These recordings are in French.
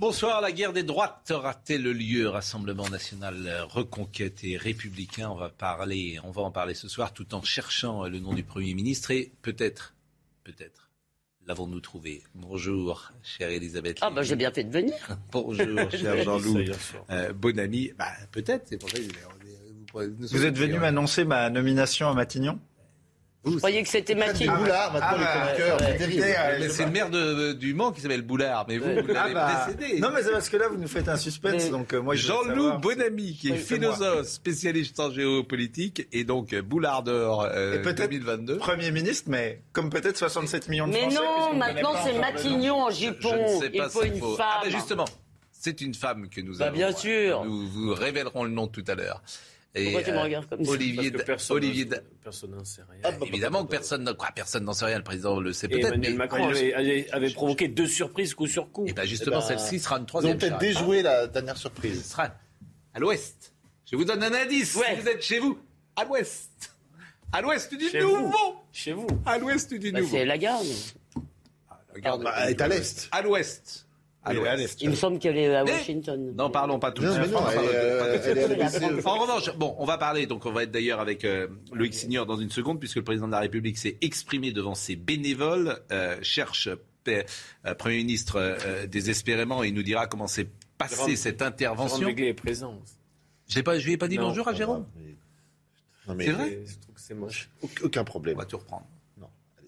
Bonsoir, la guerre des droites aura-t-elle lieu? Rassemblement national, euh, reconquête et républicain. On va parler, on va en parler ce soir tout en cherchant euh, le nom du Premier ministre et peut-être, peut-être, l'avons-nous trouvé? Bonjour, chère Elisabeth. Ah, bah j'ai bien fait de venir. Bonjour, cher Jean-Loup. Euh, bon ami. Bah, peut-être, c'est pour ça que vous, vous, Vous êtes venu m'annoncer ma nomination à Matignon? Je croyais que c'était Mathilde. Boulard, maintenant, les chroniqueurs, c'est. Mais le maire de- du Mans qui s'appelle Boulard, mais vous, vous l'avez Ah bah, précédé. Non, mais c'est parce que là, vous nous faites un suspense, Mais- donc euh, moi, Jean-Loup. Bonamy, qui est Oui, philosophe, spécialiste en géopolitique, et donc euh, Boulard d'or euh, Et peut-être 2022. Premier ministre, mais comme peut-être 67 millions de Mais Français. non, maintenant c'est. Matignon en Je ne jupon. Il pas faut une faut- femme. Ah ben justement, c'est une femme que nous Bah, avons. bien sûr. Nous vous révélerons le nom tout à l'heure. Et, Pourquoi tu me euh, regardes comme ça Olivier, Parce que personne Olivier, n'en- personne n'en sait rien. Ah, bah, évidemment que personne, n'en- quoi, personne n'en sait rien. Le président le sait peut-être, Emmanuel mais Macron avait, avait- avait provoqué deux surprises coup sur coup. Et ben justement, Eh ben, celle-ci sera une Ils ont troisième. peut-être déjoué la dernière Ce surprise. sera à l'ouest. Je vous donne un indice. Ouais. Si vous êtes chez vous, à l'ouest. À l'ouest du Chez nouveau. vous. Chez vous. À l'ouest du Bah, nouveau. c'est la garde. Regarde, Bah, elle est à l'est. À l'ouest. À l'ouest. l'est. Il me semble qu'elle est à Mais- Washington. N'en parlons pas tout de suite. En revanche, bon, on va parler, donc on va être d'ailleurs avec euh, Loïc Signor dans une seconde, puisque le président de la République s'est exprimé devant ses bénévoles, euh, cherche euh, euh, Premier ministre euh, désespérément, et il nous dira comment s'est passée Jérôme- cette Jérôme intervention. Béglé est présent. Je je lui ai pas dit Non, bonjour à Jérôme. Mais C'est vrai Je trouve que c'est moche. auc- Aucun On problème. va tout reprendre.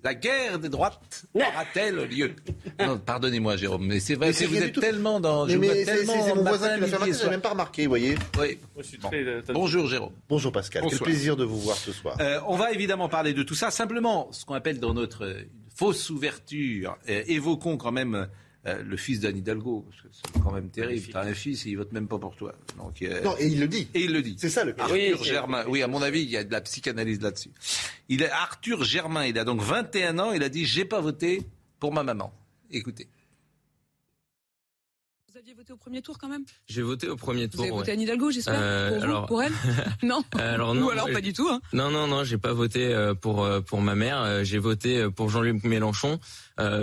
La guerre des droites aura-t-elle lieu? Non, pardonnez-moi Jérôme, mais c'est vrai Mais que vous êtes tellement dans. Mais, je vois tellement c'est- c'est mon voisin qui l'a fait je n'ai même pas remarqué, vous voyez. Oui. Bon. euh, Bonjour Jérôme. Bonjour Pascal, Bonsoir. quel plaisir de vous voir ce soir. Euh, on va évidemment parler de tout ça. Simplement, ce qu'on appelle dans notre euh, fausse ouverture, euh, évoquons quand même euh, le fils d'Anne Hidalgo. Parce que c'est quand même terrible. T'as un fils et il vote même pas pour toi. Donc, euh, Non, et il le dit. et il le dit. C'est ça le pire. Arthur Oui, Germain. Oui, à mon avis, il y a de la psychanalyse là-dessus. Il est Arthur Germain. Il a donc 21 ans. Il a dit J'ai pas voté pour ma maman. Écoutez. Vous aviez voté au premier tour quand même? J'ai voté au premier Vous tour. avez ouais. voté Anne Hidalgo, j'espère Euh, Pour vous alors- Pour elle? Non? Alors non, Ou alors pas du tout. Hein. Non, non, non, j'ai pas voté euh, pour pour ma mère. J'ai voté pour Jean-Luc Mélenchon,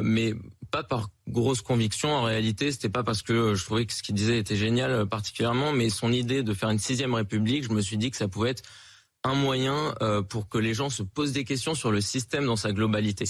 mais pas par grosse conviction. En réalité, c'était pas parce que euh, je trouvais que ce qu'il disait était génial euh, particulièrement, mais son idée de faire une sixième République, je me suis dit que ça pouvait être un moyen euh, pour que les gens se posent des questions sur le système dans sa globalité.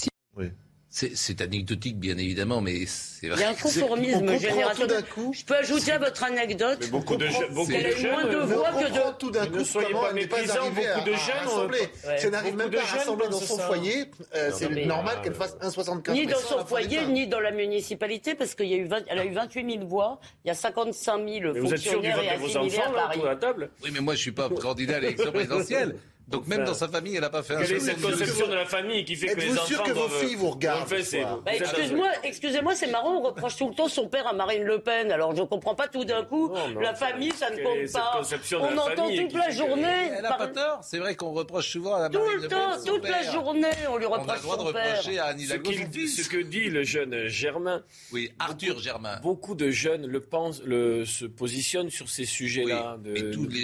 C'est anecdotique, bien évidemment, mais c'est Il y vrai. a un On conformisme générationnel. Je peux ajouter à votre anecdote Mais beaucoup de, beaucoup qu'elle de a eu moins jeunes. de Mais voix que de. tout d'un Ne coup soyez pas méprisants, beaucoup de jeunes. Ouais. Si elle n'arrive même pas à jeunes rassembler dans son foyer, euh, c'est normal qu'elle fasse 1,75 Ni dans son foyer, ni dans la municipalité, parce qu'il y a eu 20 elle a eu 28 000 voix, il y a 55 000 Mais vous êtes sûr du fonctionnaires vote et de vos assimilés à enfants là, Paris. Oui, mais moi, je suis pas candidat à l'élection présidentielle. Donc, même dans sa famille, elle n'a pas fait un Quelle est cette conception de la famille qui fait que les Êtes-vous enfants sûr que vos doivent- filles vous regardent Bah, excuse-moi, excusez-moi, c'est marrant, on reproche tout le temps son père à Marine Le Pen. Alors je comprends pas tout d'un coup. La famille, ça ne compte cette pas. conception de On entend toute la journée. Elle n'a pas tort. C'est vrai qu'on reproche souvent à la Tout Marine le Le temps, Pen son toute la père. journée, on lui On a reproche le droit de son père. reprocher à Anne Ce, son que dit le jeune Germain, Oui, Arthur Germain. beaucoup de jeunes le pensent, le, se positionnent sur ces sujets-là.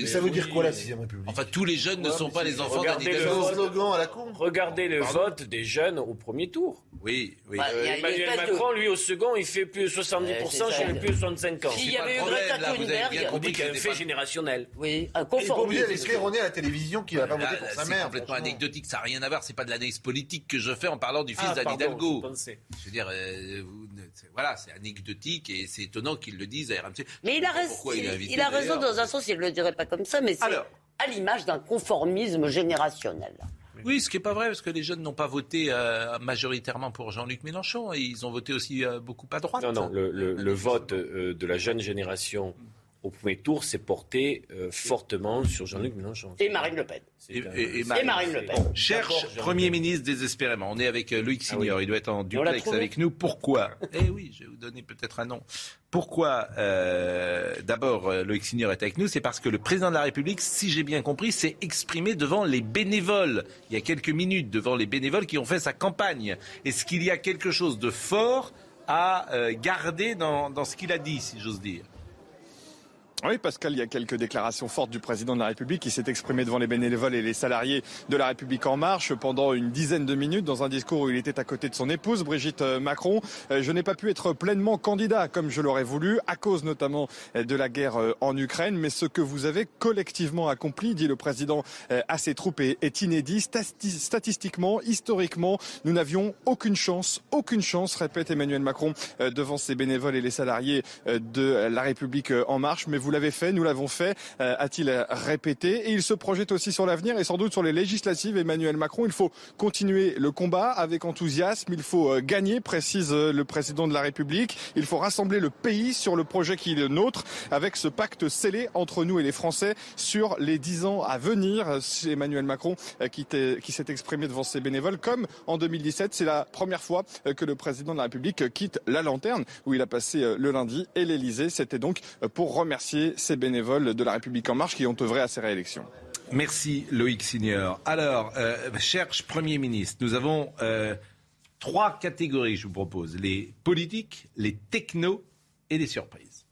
Ça veut dire quoi la oui. 6ème République? Enfin, tous les jeunes ne sont pas les enfants d'Anne Regardez le C'est vote. slogan à la con Regardez le Pardon vote des jeunes au premier tour. Oui, oui. Bah, il y a Euh, Emmanuel espèce de- Macron, lui, au second, il fait plus de 70% Ouais, c'est chez les plus de 65 ans. S'il y C'est avait eu Greta Thunberg, On dit qu'il y a un fait générationnel. oui, un Il est conformisme. claironner à la télévision qu'il n'a pas voté Là, pour sa c'est mère. complètement franchement. anecdotique, ça n'a rien à voir, c'est pas de l'analyse politique que je fais en parlant du fils Ah, d'Anne Hidalgo. je veux dire, euh, c'est- voilà, c'est anecdotique et c'est étonnant qu'ils le disent à RMC. Mais il a, raison, dans un sens, il ne le dirait pas comme ça, mais c'est Alors. À l'image d'un conformisme générationnel. Oui, ce qui n'est pas vrai, parce que les jeunes n'ont pas voté euh, majoritairement pour Jean-Luc Mélenchon, et ils ont voté aussi euh, beaucoup à droite. Non, non, le, le- le vote euh, de la jeune génération au premier tour, s'est porté euh, fortement sur Jean-Luc Mélenchon. Et Marine Le Pen. Et, Marine. Le Pen. Bon, Cherche Premier ministre désespérément. On est avec euh, Loïc Ah oui. Signor. Il doit être en duplex avec nous. Pourquoi? Eh oui, je vais vous donner peut-être un nom. Pourquoi euh, D'abord, euh, Loïc Signor est avec nous? C'est parce que le président de la République, si j'ai bien compris, s'est exprimé devant les bénévoles. Il y a quelques minutes, devant les bénévoles qui ont fait sa campagne. Est-ce qu'il y a quelque chose de fort à euh, garder dans, dans ce qu'il a dit, si j'ose dire? Oui, Pascal, il y a quelques déclarations fortes du président de la République qui s'est exprimé devant les bénévoles et les salariés de la République en marche pendant une dizaine de minutes dans un discours où il était à côté de son épouse, Brigitte euh, Macron. Euh, Je n'ai pas pu être pleinement candidat comme je l'aurais voulu, à cause notamment euh, de la guerre en Ukraine, mais ce que vous avez collectivement accompli, dit le président à ses troupes, est, inédit. Stati- Statistiquement, historiquement, nous n'avions aucune chance, aucune chance, répète Emmanuel Macron devant ses bénévoles et les salariés de la République en marche. L'avez fait, nous l'avons fait, euh, a-t-il répété. Et il se projette aussi sur l'avenir et sans doute sur les législatives. Emmanuel Macron, il faut continuer le combat avec enthousiasme. Il faut euh, gagner, précise euh, le président de la République. Il faut rassembler le pays sur le projet qui est le nôtre, avec ce pacte scellé entre nous et les Français sur les dix ans à venir. C'est Emmanuel Macron qui, s'est exprimé devant ses bénévoles, comme en 2017. C'est la première fois que le président de la République quitte la lanterne, où il a passé le lundi, et l'Elysée. C'était donc pour remercier ces bénévoles de la République en marche qui ont œuvré à ces réélections. Merci Loïc Signor. Alors, euh, cherche Premier ministre. Nous avons euh, trois catégories, je vous propose. Les politiques, les technos et les surprises.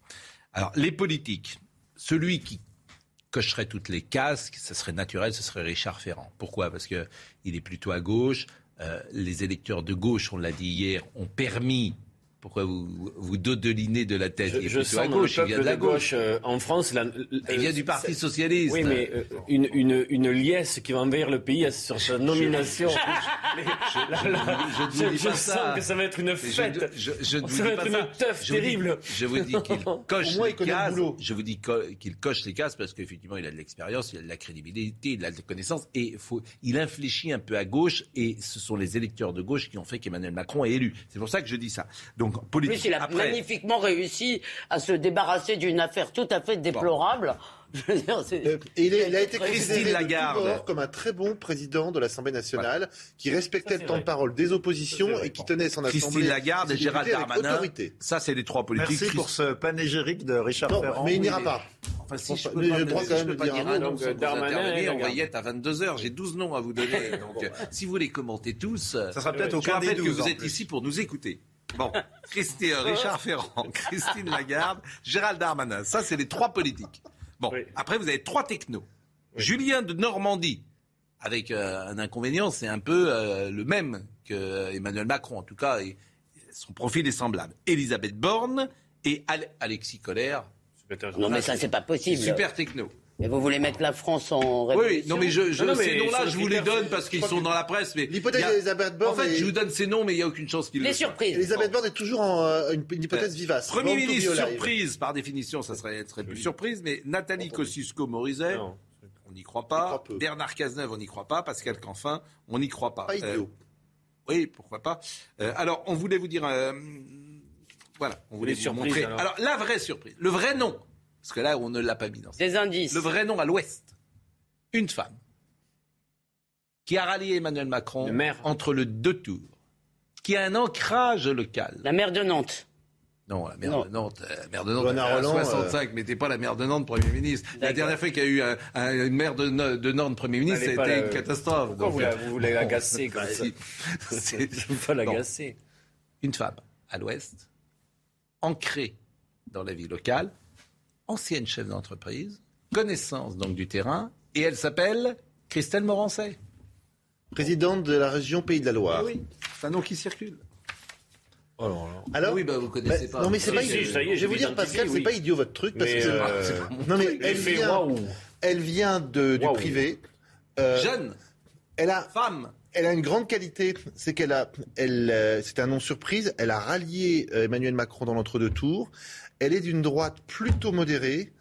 Alors, les politiques, celui qui cocherait toutes les cases, ce serait naturel, ce serait Richard Ferrand. Pourquoi? Parce qu'il est plutôt à gauche. Euh, les électeurs de gauche, on l'a dit hier, ont permis... Pourquoi vous vous dodelinez de la tête Je, Il est je plutôt à sens gauche, le il vient de la de gauche. gauche euh, en France. la- Il vient euh, du Parti c'est- socialiste. Oui, mais euh, une, une, une liesse qui va envahir le pays sur sa nomination. Je sens ça. que ça va être une fête. Je, je, je ne vous ça va pas être ça. une teuf Je vous dis- terrible. je vous dis qu'il coche les il connaît le cases. boulot. Je vous dis qu'il coche les cases parce qu'effectivement, il a de l'expérience, il a de la crédibilité, il a de la connaissance et faut, il infléchit un peu à gauche et ce sont les électeurs de gauche qui ont fait qu'Emmanuel Macron est élu. C'est pour ça que je dis ça. Donc, En politique. plus, il a Après, magnifiquement réussi à se débarrasser d'une affaire tout à fait déplorable. Je veux dire, c'est- Euh, Et il, est- il a été Christine Lagarde. comme un très bon président de l'Assemblée nationale, qui respectait Ça, le temps vrai. de parole des oppositions Ça, et qui tenait son assemblée. Christine Lagarde et avec Darmanin. autorité. Ça, c'est les trois politiques. Merci pour ce panégyrique de Richard Non, Ferrand. mais il n'ira pas. Enfin, si je Mais pas, j'ai le me- droit si quand je même peux de pas dire dire un mot. Donc, Darmanin on va Lagarde. y être à 22h. J'ai 12 noms à vous donner. Donc, euh, si vous les commentez tous, Ça sera peut-être je aucun des rappelle que 12. vous êtes ici pour nous écouter. Bon, Christi- Richard Ferrand, Christine Lagarde, Gérald Darmanin. Ça, c'est les trois politiques. Bon, Oui. après, vous avez trois technos. Julien de Normandie, avec euh, un inconvénient, c'est un peu euh, le même que Emmanuel Macron. En tout cas, et son profil est semblable. Elisabeth Borne et Ale- Alexis Collère, Non, mais ça, c'est pas possible. super techno. Mais vous voulez mettre la France en révolution oui, non mais, je, je- Non, non, mais ces noms-là, je vous les donne parce qu'ils sont que dans la presse. Mais l'hypothèse a- d'Elisabeth Borne En fait, est- je vous donne ces noms, mais il n'y a aucune chance qu'ils Les le surprises. Elisabeth Borne est toujours en, euh, une, une hypothèse vivace. Premier ministre surprise, par définition, ça serait, serait plus surprise, mais Nathalie Kosciusko-Morizet, on n'y croit pas. croit peu. Bernard Cazeneuve, on n'y croit pas. Pascal Canfin, on n'y croit pas. Pas idiot. Euh, oui, pourquoi pas. Euh, alors, on voulait vous dire, euh, voilà, on voulait Les vous montrer. Alors, la vraie surprise, le vrai nom, parce que là, on ne l'a pas mis dans. ce- Des indices. Le vrai nom à l'Ouest, une femme qui a rallié Emmanuel Macron Le maire. entre le deux tours, qui a un ancrage local. La maire de Nantes. Non, la maire Non. de Nantes, euh, la maire de Nantes, Roland, 65, mettez pas la maire de Nantes Premier ministre. La dernière fois qu'il y a eu un- un- une maire de, Nantes Premier ministre, été la- une catastrophe. Pourquoi Donc, vous la- vous voulez bon, l'agacer comme ça si. C'est- Je ne veux pas l'agacer. Une femme à l'Ouest, ancrée dans la vie locale, ancienne chef d'entreprise, connaissance donc du terrain, et elle s'appelle Christelle Morancet. Présidente de la région Pays de la Loire. Eh oui, c'est un nom qui circule. Alors oui, bah, vous connaissez Bah, pas. Non, mais c'est Si, pas si, idiot. Je vais vous dire, Pascal, c'est oui. pas idiot votre truc parce Mais, que. euh, Non, mais elle vient, waouh. elle vient de, du privé. Euh, Jeune, elle a, femme, elle a une grande qualité, c'est qu'elle a, elle, euh, c'était un nom surprise. Elle a rallié euh, Emmanuel Macron dans l'entre-deux tours. Elle est d'une droite plutôt modérée.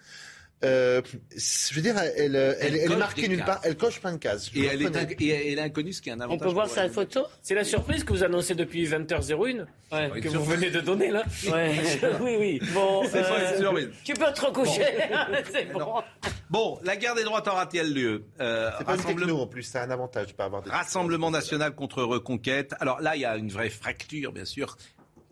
Euh, je veux dire, elle, elle, elle- elle est marquée nulle part. Elle coche plein de cases. Et le elle, est reconnais. inc- et elle est inconnue, ce qui est un On avantage. peut voir sa elle. photo C'est la surprise que vous annoncez depuis 20h01 Ouais. que vous venez de donner là. Ouais. oui, oui. Bon, C'est pas euh, une surprise. tu peux te recoucher. C'est bon. Bon, la guerre des droites aura-t-elle lieu? Euh, C'est pas une techno en plus, c'est un avantage de pas avoir des Rassemblement national contre reconquête. Alors là, il y a une vraie fracture, bien sûr.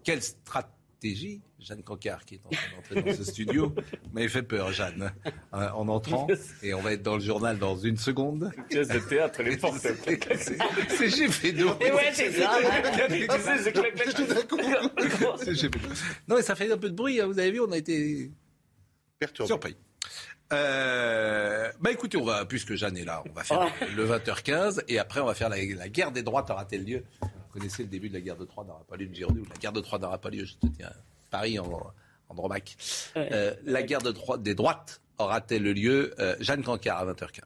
Quelle stratégie Jeanne Cancard, qui est en train d'entrer dans ce studio, m'avait fait peur, Jeanne, euh, en entrant. Et on va être dans le journal dans une seconde. Pièce de théâtre, les portes. C'est c'est j'ai fait d'eau. Et ouais, c'est ça. C'est. Non, mais ça fait un peu de bruit. hein, Vous avez vu, on a été perturbés. surpris. Euh, bah écoutez, on va, puisque Jeanne est là, on va faire le 20h15 et après on va faire la, la guerre des droites aura-t-elle lieu Vous connaissez le début de la guerre de Troie n'aura pas lieu de Girondine, ou la guerre de Troie n'aura pas lieu, je te tiens, Paris en, en Dromac. Euh, la guerre de des droites aura-t-elle lieu Euh, Jeanne Cancard à 20h15.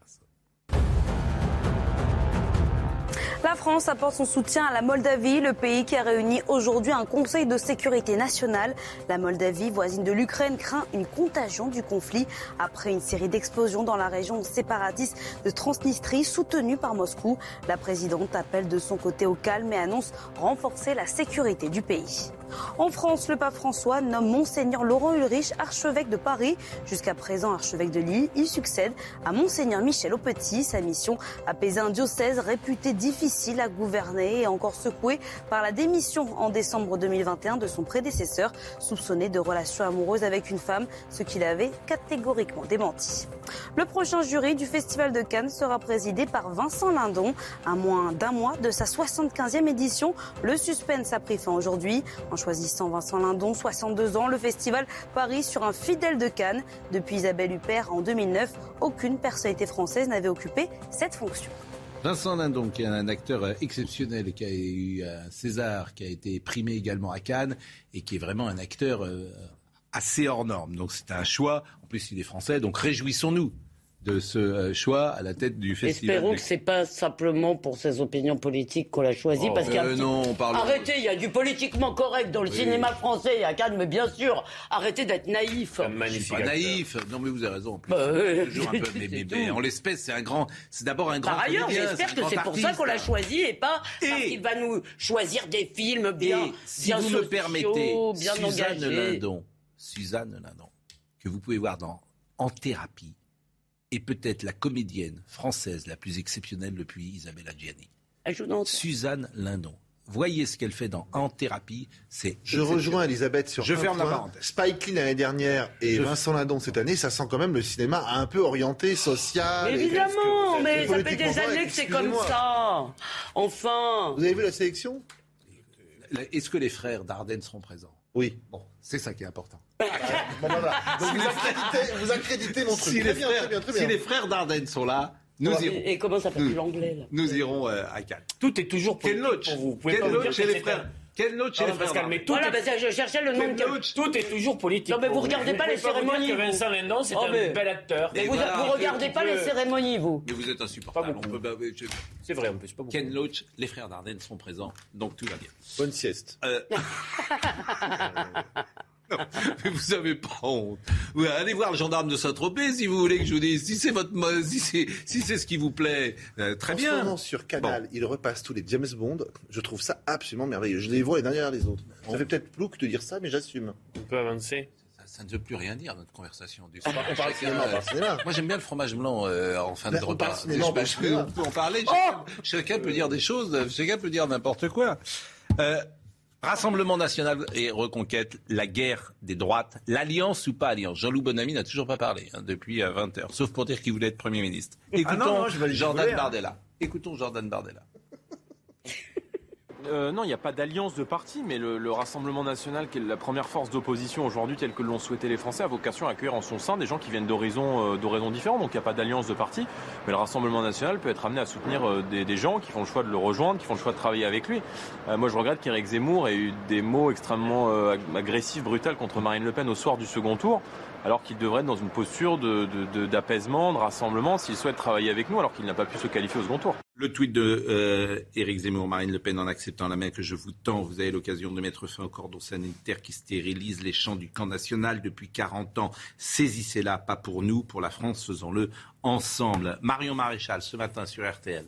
La France apporte son soutien à la Moldavie, le pays qui a réuni aujourd'hui un Conseil de sécurité nationale. La Moldavie, voisine de l'Ukraine, craint une contagion du conflit après une série d'explosions dans la région séparatiste de Transnistrie soutenue par Moscou. La présidente appelle de son côté au calme et annonce renforcer la sécurité du pays. En France, le pape François nomme Monseigneur Laurent Ulrich archevêque de Paris. Jusqu'à présent archevêque de Lille, il succède à Monseigneur Michel Aupetit. Sa mission, apaiser un diocèse réputé difficile à gouverner et encore secoué par la démission en décembre 2021 de son prédécesseur, soupçonné de relations amoureuses avec une femme, ce qu'il avait catégoriquement démenti. Le prochain jury du Festival de Cannes sera présidé par Vincent Lindon. À moins d'un mois de sa 75e édition, le suspense a pris fin aujourd'hui. En choisissant Vincent Lindon, 62 ans, le festival parie sur un fidèle de Cannes. Depuis Isabelle Huppert en 2009, aucune personnalité française n'avait occupé cette fonction. Vincent Lindon, qui est un acteur euh, exceptionnel, qui a eu un César, qui a été primé également à Cannes, et qui est vraiment un acteur euh, assez hors norme. Donc c'est un choix. En plus, il est français, donc réjouissons-nous de ce euh, choix à la tête du festival. Espérons de- que c'est pas simplement pour ses opinions politiques qu'on l'a choisi, Oh, parce qu'il y a euh, petit- non, on parle- Arrêtez, il y a du politiquement correct dans le Oui. cinéma français et à Cannes, mais bien sûr, arrêtez d'être naïf. Un Je suis magnifique pas naïf. Non, mais vous avez raison. En plus, Bah, euh, toujours un peu, mais, mais- mais tout. en l'espèce, c'est un grand. C'est d'abord un grand. Par ailleurs, j'espère que c'est pour ça qu'on l'a choisi et pas Et- parce qu'il va nous choisir des films bien, Et si bien vous sociaux, me permettez, bien Suzanne engagés. Lindon, Suzanne Lindon, que vous pouvez voir dans En thérapie, est peut-être la comédienne française la plus exceptionnelle depuis Isabelle Adjani. Elle joue dans- Suzanne Lindon. Voyez ce qu'elle fait dans En thérapie, c'est Je rejoins Elisabeth sur Je un ferme la point. Spike Lee l'année dernière et Je- Vincent Lindon cette année, ça sent quand même le cinéma un peu orienté, social. Mais évidemment, mais ça fait des années que c'est comme ça. Enfin. Vous avez vu la sélection? Est-ce que les frères Dardenne seront présents? Oui. Bon, c'est ça qui est important. Bon, voilà. Donc vous accréditez, vous accréditez mon truc. Si, très les bien, frères, très bien, très si bien. les frères Dardenne sont là, nous Ouais. irons. Et, et comment ça fait Nous- plus l'anglais là Nous irons euh, à Cannes. Tout est toujours Quel pour vous. Vous pouvez Quel pas me loach dire chez que les c'est frères un- Quel loach chez Pardon, les frères Pascal, Dardenne mais tout, Voilà, est, bah, je cherchais le nom Quel de quel- loach tout est toujours politique. Non, mais vous regardez Vous pas les vous cérémonies, que. Vincent Lindon, c'est Oh, un mais- bel acteur. Mais Et vous, voilà, vous regardez pas les cérémonies, vous. Mais vous êtes insupportable. Pas beaucoup. On peut pas- je- C'est vrai, en plus, pas beaucoup. Ken Loach, les frères Dardenne sont présents, donc tout va bien. Bonne sieste. Non, mais vous avez pas honte. Vous allez voir le gendarme de Saint-Tropez si vous voulez que je vous dise. Si c'est votre, si c'est, si c'est ce qui vous plaît, euh, très en ce bien. moment, sur Canal, il repasse tous les James Bond. Je trouve ça absolument merveilleux. Je les vois les derrière les autres. Ça fait peut-être plouc de dire ça, mais j'assume. On peut avancer. Ça, ne veut plus rien dire notre conversation. Du. On parle Chacun, cinéma, euh, cinéma. Moi j'aime bien le fromage blanc euh, en fin de Ben, repas. cinéma, on parle Je- je- cinéma. on peut en parler. Chacun, chacun peut dire des choses. Chacun peut dire n'importe quoi. Euh, Rassemblement national et reconquête, la guerre des droites, l'alliance ou pas alliance. Jean-Loup Bonamy n'a toujours pas parlé hein, depuis 20 heures, sauf pour dire qu'il voulait être Premier ministre. Écoutons non, non, je vais- je Jordan voulais, hein. Bardella. Écoutons Jordan Bardella. Euh, non, il n'y a pas d'alliance de parti, mais le, le Rassemblement national, qui est la première force d'opposition aujourd'hui, telle que l'ont souhaité les Français, a vocation à accueillir en son sein des gens qui viennent d'horizons euh, différents. Donc il n'y a pas d'alliance de parti, mais le Rassemblement national peut être amené à soutenir euh, des, gens qui font le choix de le rejoindre, qui font le choix de travailler avec lui. Euh, moi, je regrette qu'Éric Zemmour ait eu des mots extrêmement ag- agressifs, brutaux contre Marine Le Pen au soir du second tour, alors qu'il devrait être dans une posture d'apaisement, de, rassemblement, s'il souhaite travailler avec nous, alors qu'il n'a pas pu se qualifier au second tour. Le tweet de euh, Éric Zemmour, Marine Le Pen, en acceptant la main que je vous tends, vous avez l'occasion de mettre fin au cordon sanitaire qui stérilise les champs du camp national depuis 40 ans. Saisissez-la, pas pour nous, pour la France, faisons-le ensemble. Marion Maréchal, ce matin sur RTL.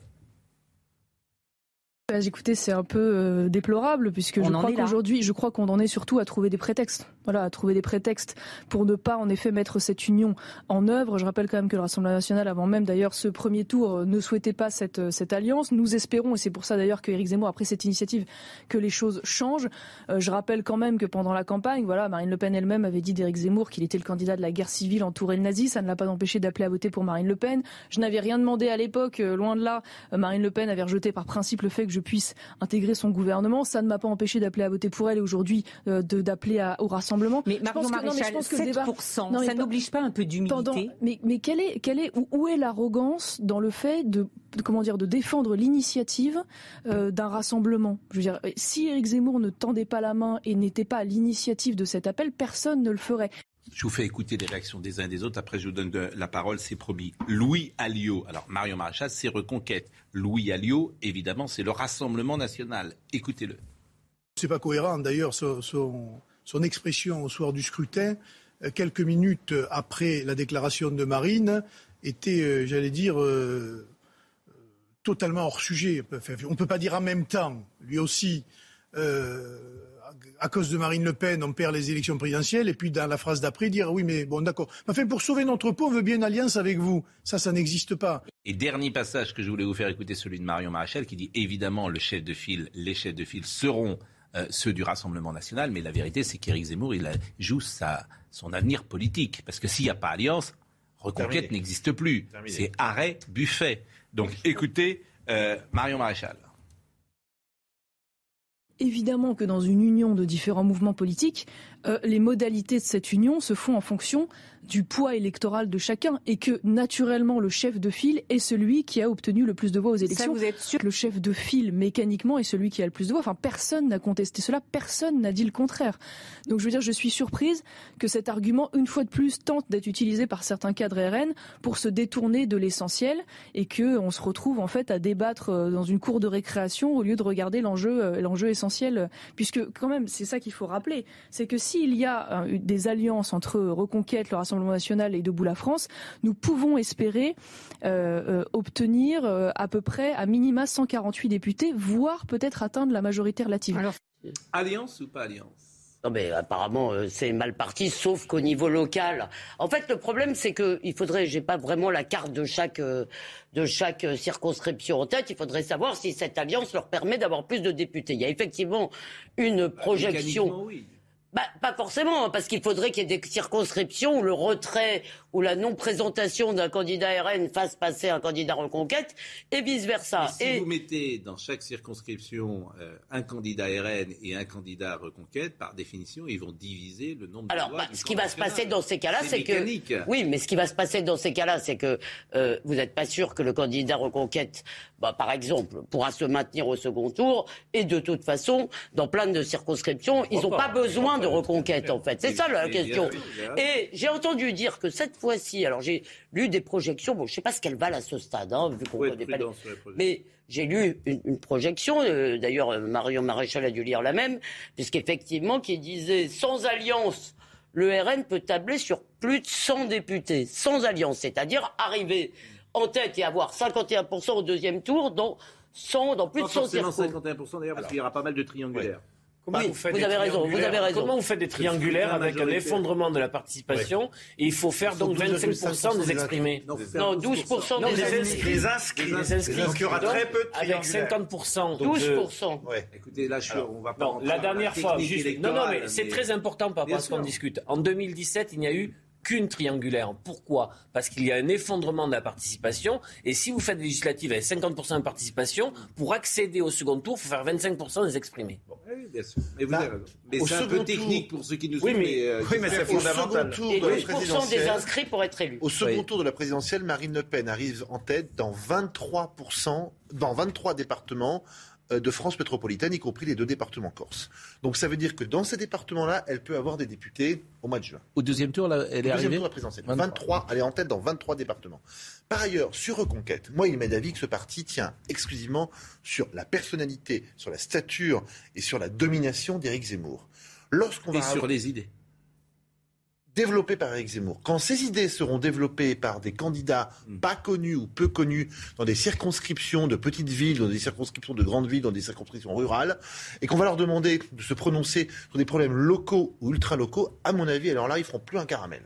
Bah, écoutez, c'est un peu euh, déplorable puisque On je crois qu'aujourd'hui, je crois qu'on en est surtout à trouver des prétextes. Voilà, à trouver des prétextes pour ne pas en effet mettre cette union en œuvre. Je rappelle quand même que le Rassemblement national, avant même d'ailleurs ce premier tour, euh, ne souhaitait pas cette euh, cette alliance. Nous espérons, et c'est pour ça d'ailleurs que Éric Zemmour a pris cette initiative, que les choses changent. Euh, je rappelle quand même que pendant la campagne, voilà, Marine Le Pen elle-même avait dit d'Éric Zemmour qu'il était le candidat de la guerre civile entouré de nazis. Ça ne l'a pas empêché d'appeler à voter pour Marine Le Pen. Je n'avais rien demandé à l'époque, loin de là. Marine Le Pen avait rejeté par principe le fait que je puisse intégrer son gouvernement. Ça ne m'a pas empêché d'appeler à voter pour elle et aujourd'hui euh, d'appeler au rassemblement. Mais Je Marion pense que- non, mais je pense que le débat- 7%, Non, mais ça n'oblige pas un peu pendant- d'humilité mais, mais quelle est, quelle est, où, est l'arrogance dans le fait de, de- comment dire, de défendre l'initiative euh, d'un rassemblement? Je veux dire, si Éric Zemmour ne tendait pas la main et n'était pas à l'initiative de cet appel, personne ne le ferait. Je vous fais écouter les réactions des uns et des autres. Après, je vous donne la parole. C'est promis. Louis Alliot. Alors, Marion Maréchal, c'est Reconquête. Louis Alliot, évidemment, c'est le Rassemblement national. Écoutez-le. C'est pas cohérent. D'ailleurs, son, expression au soir du scrutin, euh, quelques minutes après la déclaration de Marine, était, euh, j'allais dire, euh, totalement hors sujet. On ne peut pas dire en même temps, lui aussi, à- cause de Marine Le Pen, on perd les élections présidentielles, et puis dans la phrase d'après, dire oui, mais bon, d'accord. Enfin, pour sauver notre peau, on veut bien une alliance avec vous. Ça, ça n'existe pas. Et dernier passage que je voulais vous faire écouter, celui de Marion Maréchal, qui dit évidemment le chef de file, les chefs de file seront euh, ceux du Rassemblement national, mais la vérité c'est qu'Éric Zemmour, il a- joue sa, son avenir politique. Parce que s'il n'y a pas alliance, Reconquête n'existe plus. C'est arrêt, buffet. Donc écoutez euh, Marion Maréchal. Évidemment que dans une union de différents mouvements politiques, euh, les modalités de cette union se font en fonction du poids électoral de chacun et que naturellement le chef de file est celui qui a obtenu le plus de voix aux élections. vous êtes sûr Le chef de file mécaniquement est celui qui a le plus de voix. Enfin, personne n'a contesté cela, personne n'a dit le contraire. Donc je veux dire, je suis surprise que cet argument, une fois de plus, tente d'être utilisé par certains cadres RN pour se détourner de l'essentiel et que on se retrouve en fait à débattre euh, dans une cour de récréation au lieu de regarder l'enjeu, euh, l'enjeu essentiel. Puisque quand même, c'est ça qu'il faut rappeler, c'est que s'il y a euh, des alliances entre Reconquête, le Rassemblement national et Debout la France, nous pouvons espérer euh, euh, obtenir euh, à peu près à minima 148 députés, voire peut-être atteindre la majorité relative. Alliance ou pas alliance? Non mais apparemment euh, c'est mal parti, sauf qu'au niveau local. En fait, le problème c'est que il faudrait, j'ai pas vraiment la carte de chaque euh, de chaque circonscription en tête. Il faudrait savoir si cette alliance leur permet d'avoir plus de députés. Il y a effectivement une projection. mécaniquement, oui. Bah, pas forcément, hein, parce qu'il faudrait qu'il y ait des circonscriptions où le retrait ou la non-présentation d'un candidat RN fasse passer un candidat reconquête et vice-versa. Si vous mettez dans chaque circonscription euh, un candidat RN et un candidat Reconquête, par définition, ils vont diviser le nombre Alors, de voix bah, ce qui va se passer dans ces cas-là, c'est que oui, mais ce qui va se passer dans ces cas-là, c'est que euh, vous n'êtes pas sûr que le candidat reconquête, bah, par exemple, pourra se maintenir au second tour. Et de toute façon, dans plein de circonscriptions, ils n'ont pas besoin de reconquête, en fait. C'est ça la question. Et j'ai entendu dire que cette fois-ci, alors j'ai lu des projections. Bon, je sais pas ce qu'elles valent à ce stade, hein, vu qu'on connaît pas. les-. Mais j'ai lu une, une projection, euh, d'ailleurs euh, Marion Maréchal a dû lire la même, puisqu'effectivement, qui disait sans alliance, le RN peut tabler sur plus de 100 députés, sans alliance, c'est-à-dire arriver en tête et avoir 51% au deuxième tour dans, 100, dans plus Pas de 100 forcément circons. 51% d'ailleurs, parce qu'il y aura pas mal de triangulaires. Comment Oui, vous faites vous des avez raison, vous avez raison. Comment vous faites des triangulaires avec un effondrement de la participation et il faut faire donc 25% des exprimés Non, Non, 12% Non, des inscrits. inscrits. Les inscrits. Donc il y aura Donc, très peu de Avec triangulaires. 50%. donc, euh, 12%. Ouais. Écoutez, là, je, on va pas Non, la dernière fois, juste- non, non, mais c'est très important par rapport à ce qu'on discute. En 2017, il n'y a eu qu'une triangulaire. Pourquoi? Parce qu'il y a un effondrement de la participation. Et si vous faites des législatives avec 50% de participation, pour accéder au second tour, il faut faire 25% des exprimés. Oui, bien sûr. Mais raison. Mais au c'est un peu second technique tour- pour ceux qui nous Oui, suivent. mais- euh, Oui, mais c'est fondamental. tour Et de la 12% des présidentielle, inscrits pour être élus. Au second Oui. tour de la présidentielle, Marine Le Pen arrive en tête dans 23%, dans 23 départements, de France métropolitaine, y compris les deux départements corse. Donc ça veut dire que dans ces départements-là, elle peut avoir des députés au mois de juin. Au deuxième tour, là, elle Au est deuxième arrivée tour, la présidentielle. 23, elle est en tête dans 23 départements. Par ailleurs, sur Reconquête, moi, il m'est d'avis que ce parti tient exclusivement sur la personnalité, sur la stature et sur la domination d'Éric Zemmour. Lorsqu'on Et va sur avoir- les idées. Développées par Éric Zemmour, quand ces idées seront développées par des candidats Hmm. pas connus ou peu connus dans des circonscriptions de petites villes, dans des circonscriptions de grandes villes, dans des circonscriptions rurales, et qu'on va leur demander de se prononcer sur des problèmes locaux ou ultra-locaux, à mon avis, alors là, ils feront plus un caramel.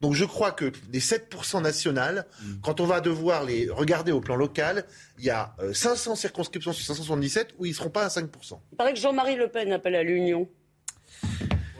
Donc je crois que les 7% nationales, Hmm. quand on va devoir les regarder au plan local, il y a euh, 500 circonscriptions sur 577 où ils ne seront pas à 5%. Il paraît que Jean-Marie Le Pen appelle à l'union.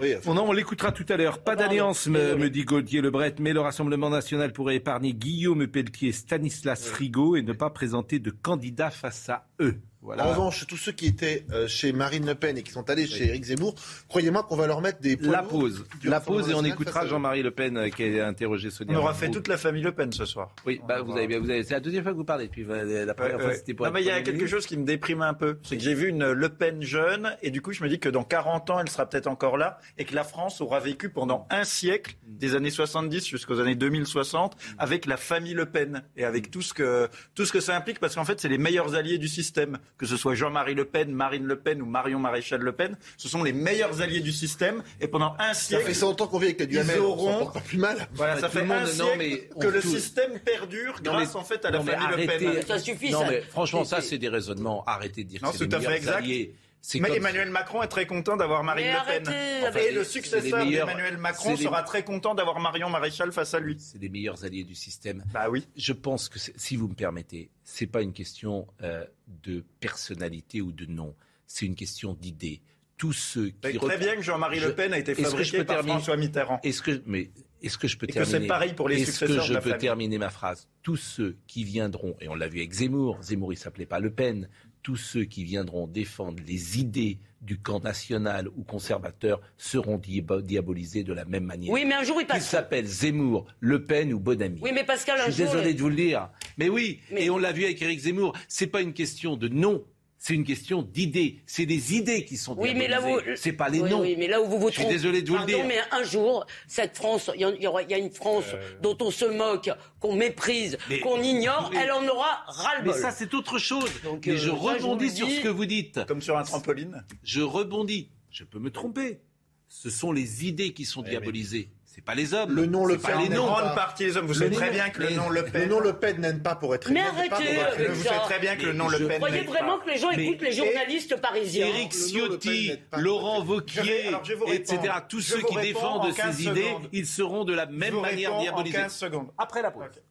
Oui, non, on l'écoutera tout à l'heure. Pas d'alliance, me, dit Gauthier Lebret, mais le Rassemblement national pourrait épargner Guillaume Pelletier et Stanislas Frigo et ne pas présenter de candidat face à eux. Voilà. En revanche, tous ceux qui étaient euh, chez Marine Le Pen et qui sont allés chez Éric Zemmour, croyez-moi qu'on va leur mettre des poids La pause. La pause et on écoutera. Jean-Marie Le Pen euh, qui a interrogé On Sonia. aura fait toute la famille Le Pen ce soir. Oui, bah, vous avez bien, vous avez, c'est la deuxième fois que vous parlez. Puis euh, la première Ouais, fois ouais. c'était pour Non, être mais il y a quelque ministre. chose qui me déprime un peu. C'est que j'ai vu une Le Pen jeune, et du coup, je me dis que dans 40 ans, elle sera peut-être encore là, et que la France aura vécu pendant un siècle, des années 70 jusqu'aux années 2060, avec la famille Le Pen, et avec tout ce que, tout ce que ça implique, parce qu'en fait, c'est les meilleurs alliés du système. Que ce soit Jean-Marie Le Pen, Marine Le Pen ou Marion Maréchal Le Pen, ce sont les meilleurs alliés du système, et pendant un Ça siècle, fait 100 ans qu'on vit avec la ils Duhamel, auront pas plus mal. voilà, ça fait monde- un non, siècle mais que le tout- système perdure Non, grâce mais- en fait à la non, famille Le arrêtez. Pen. Ça suffit, Non, ça. mais franchement, ça, c'est des raisonnements. Arrêtez de dire Non, que c'est tout les à fait meilleurs exact. alliés. Mais comme- Emmanuel Macron est très content d'avoir Marine Mais Le Pen. arrêtez Enfin, et le successeur meilleurs- d'Emmanuel Macron les- sera très content d'avoir Marion Maréchal face à lui. C'est les meilleurs alliés du système. Bah oui. Je pense que, si vous me permettez, c'est pas une question euh, de personnalité ou de nom. C'est une question d'idée. Tous ceux qui Très bien que Jean-Marie Je- Le Pen a été fabriqué par terminer François Mitterrand. Est-ce que, mais est-ce que je peux Et que terminer c'est pareil pour les Est-ce que je la peux famille terminer ma phrase? Tous ceux qui viendront, et on l'a vu avec Zemmour, Zemmour il s'appelait pas Le Pen, tous ceux qui viendront défendre les idées du camp national ou conservateur seront diabo- diabolisés de la même manière. Oui, mais un jour, il passe. s'appellent Zemmour, Le Pen ou Bonamy. Oui, mais Pascal, un Je suis jour. désolé les- de vous le dire. Mais oui, Mais- et on l'a vu avec Éric Zemmour. C'est pas une question de nom, c'est une question d'idées. C'est les idées qui sont Oui, mais là où. diabolisées. C'est pas les oui, noms. Oui, mais là où vous vous Je suis trompez. désolé de vous le dire. mais un jour, cette France, il y, y a une France dont on se moque, qu'on méprise, Euh. Mais- qu'on ignore, mais- elle en aura Mais ras-le-bol. ça, c'est autre chose. Donc, mais euh, je ça, je rebondis sur dis. ce que vous dites. Comme sur un trampoline. Je rebondis. Je peux me tromper. Ce sont les idées qui sont diabolisées. C'est pas les hommes. Le nom Le C'est pas Pen les n'est noms. pas- grande partie des hommes. Vous Le savez nom- très bien que le nom Le Le Pen. nom Le Pen n'aime pas pour être Mais arrêtez aimé. Vous savez très bien que le nom Le Pen. Vous croyez vraiment pas. que les gens écoutent les journalistes parisiens Éric Le Le Ciotti. Laurent Vauquier, etc. Tous ceux qui défendent en 15 ces idées, ils seront de la même manière diabolisés. 15 secondes. Après la pause. Ok.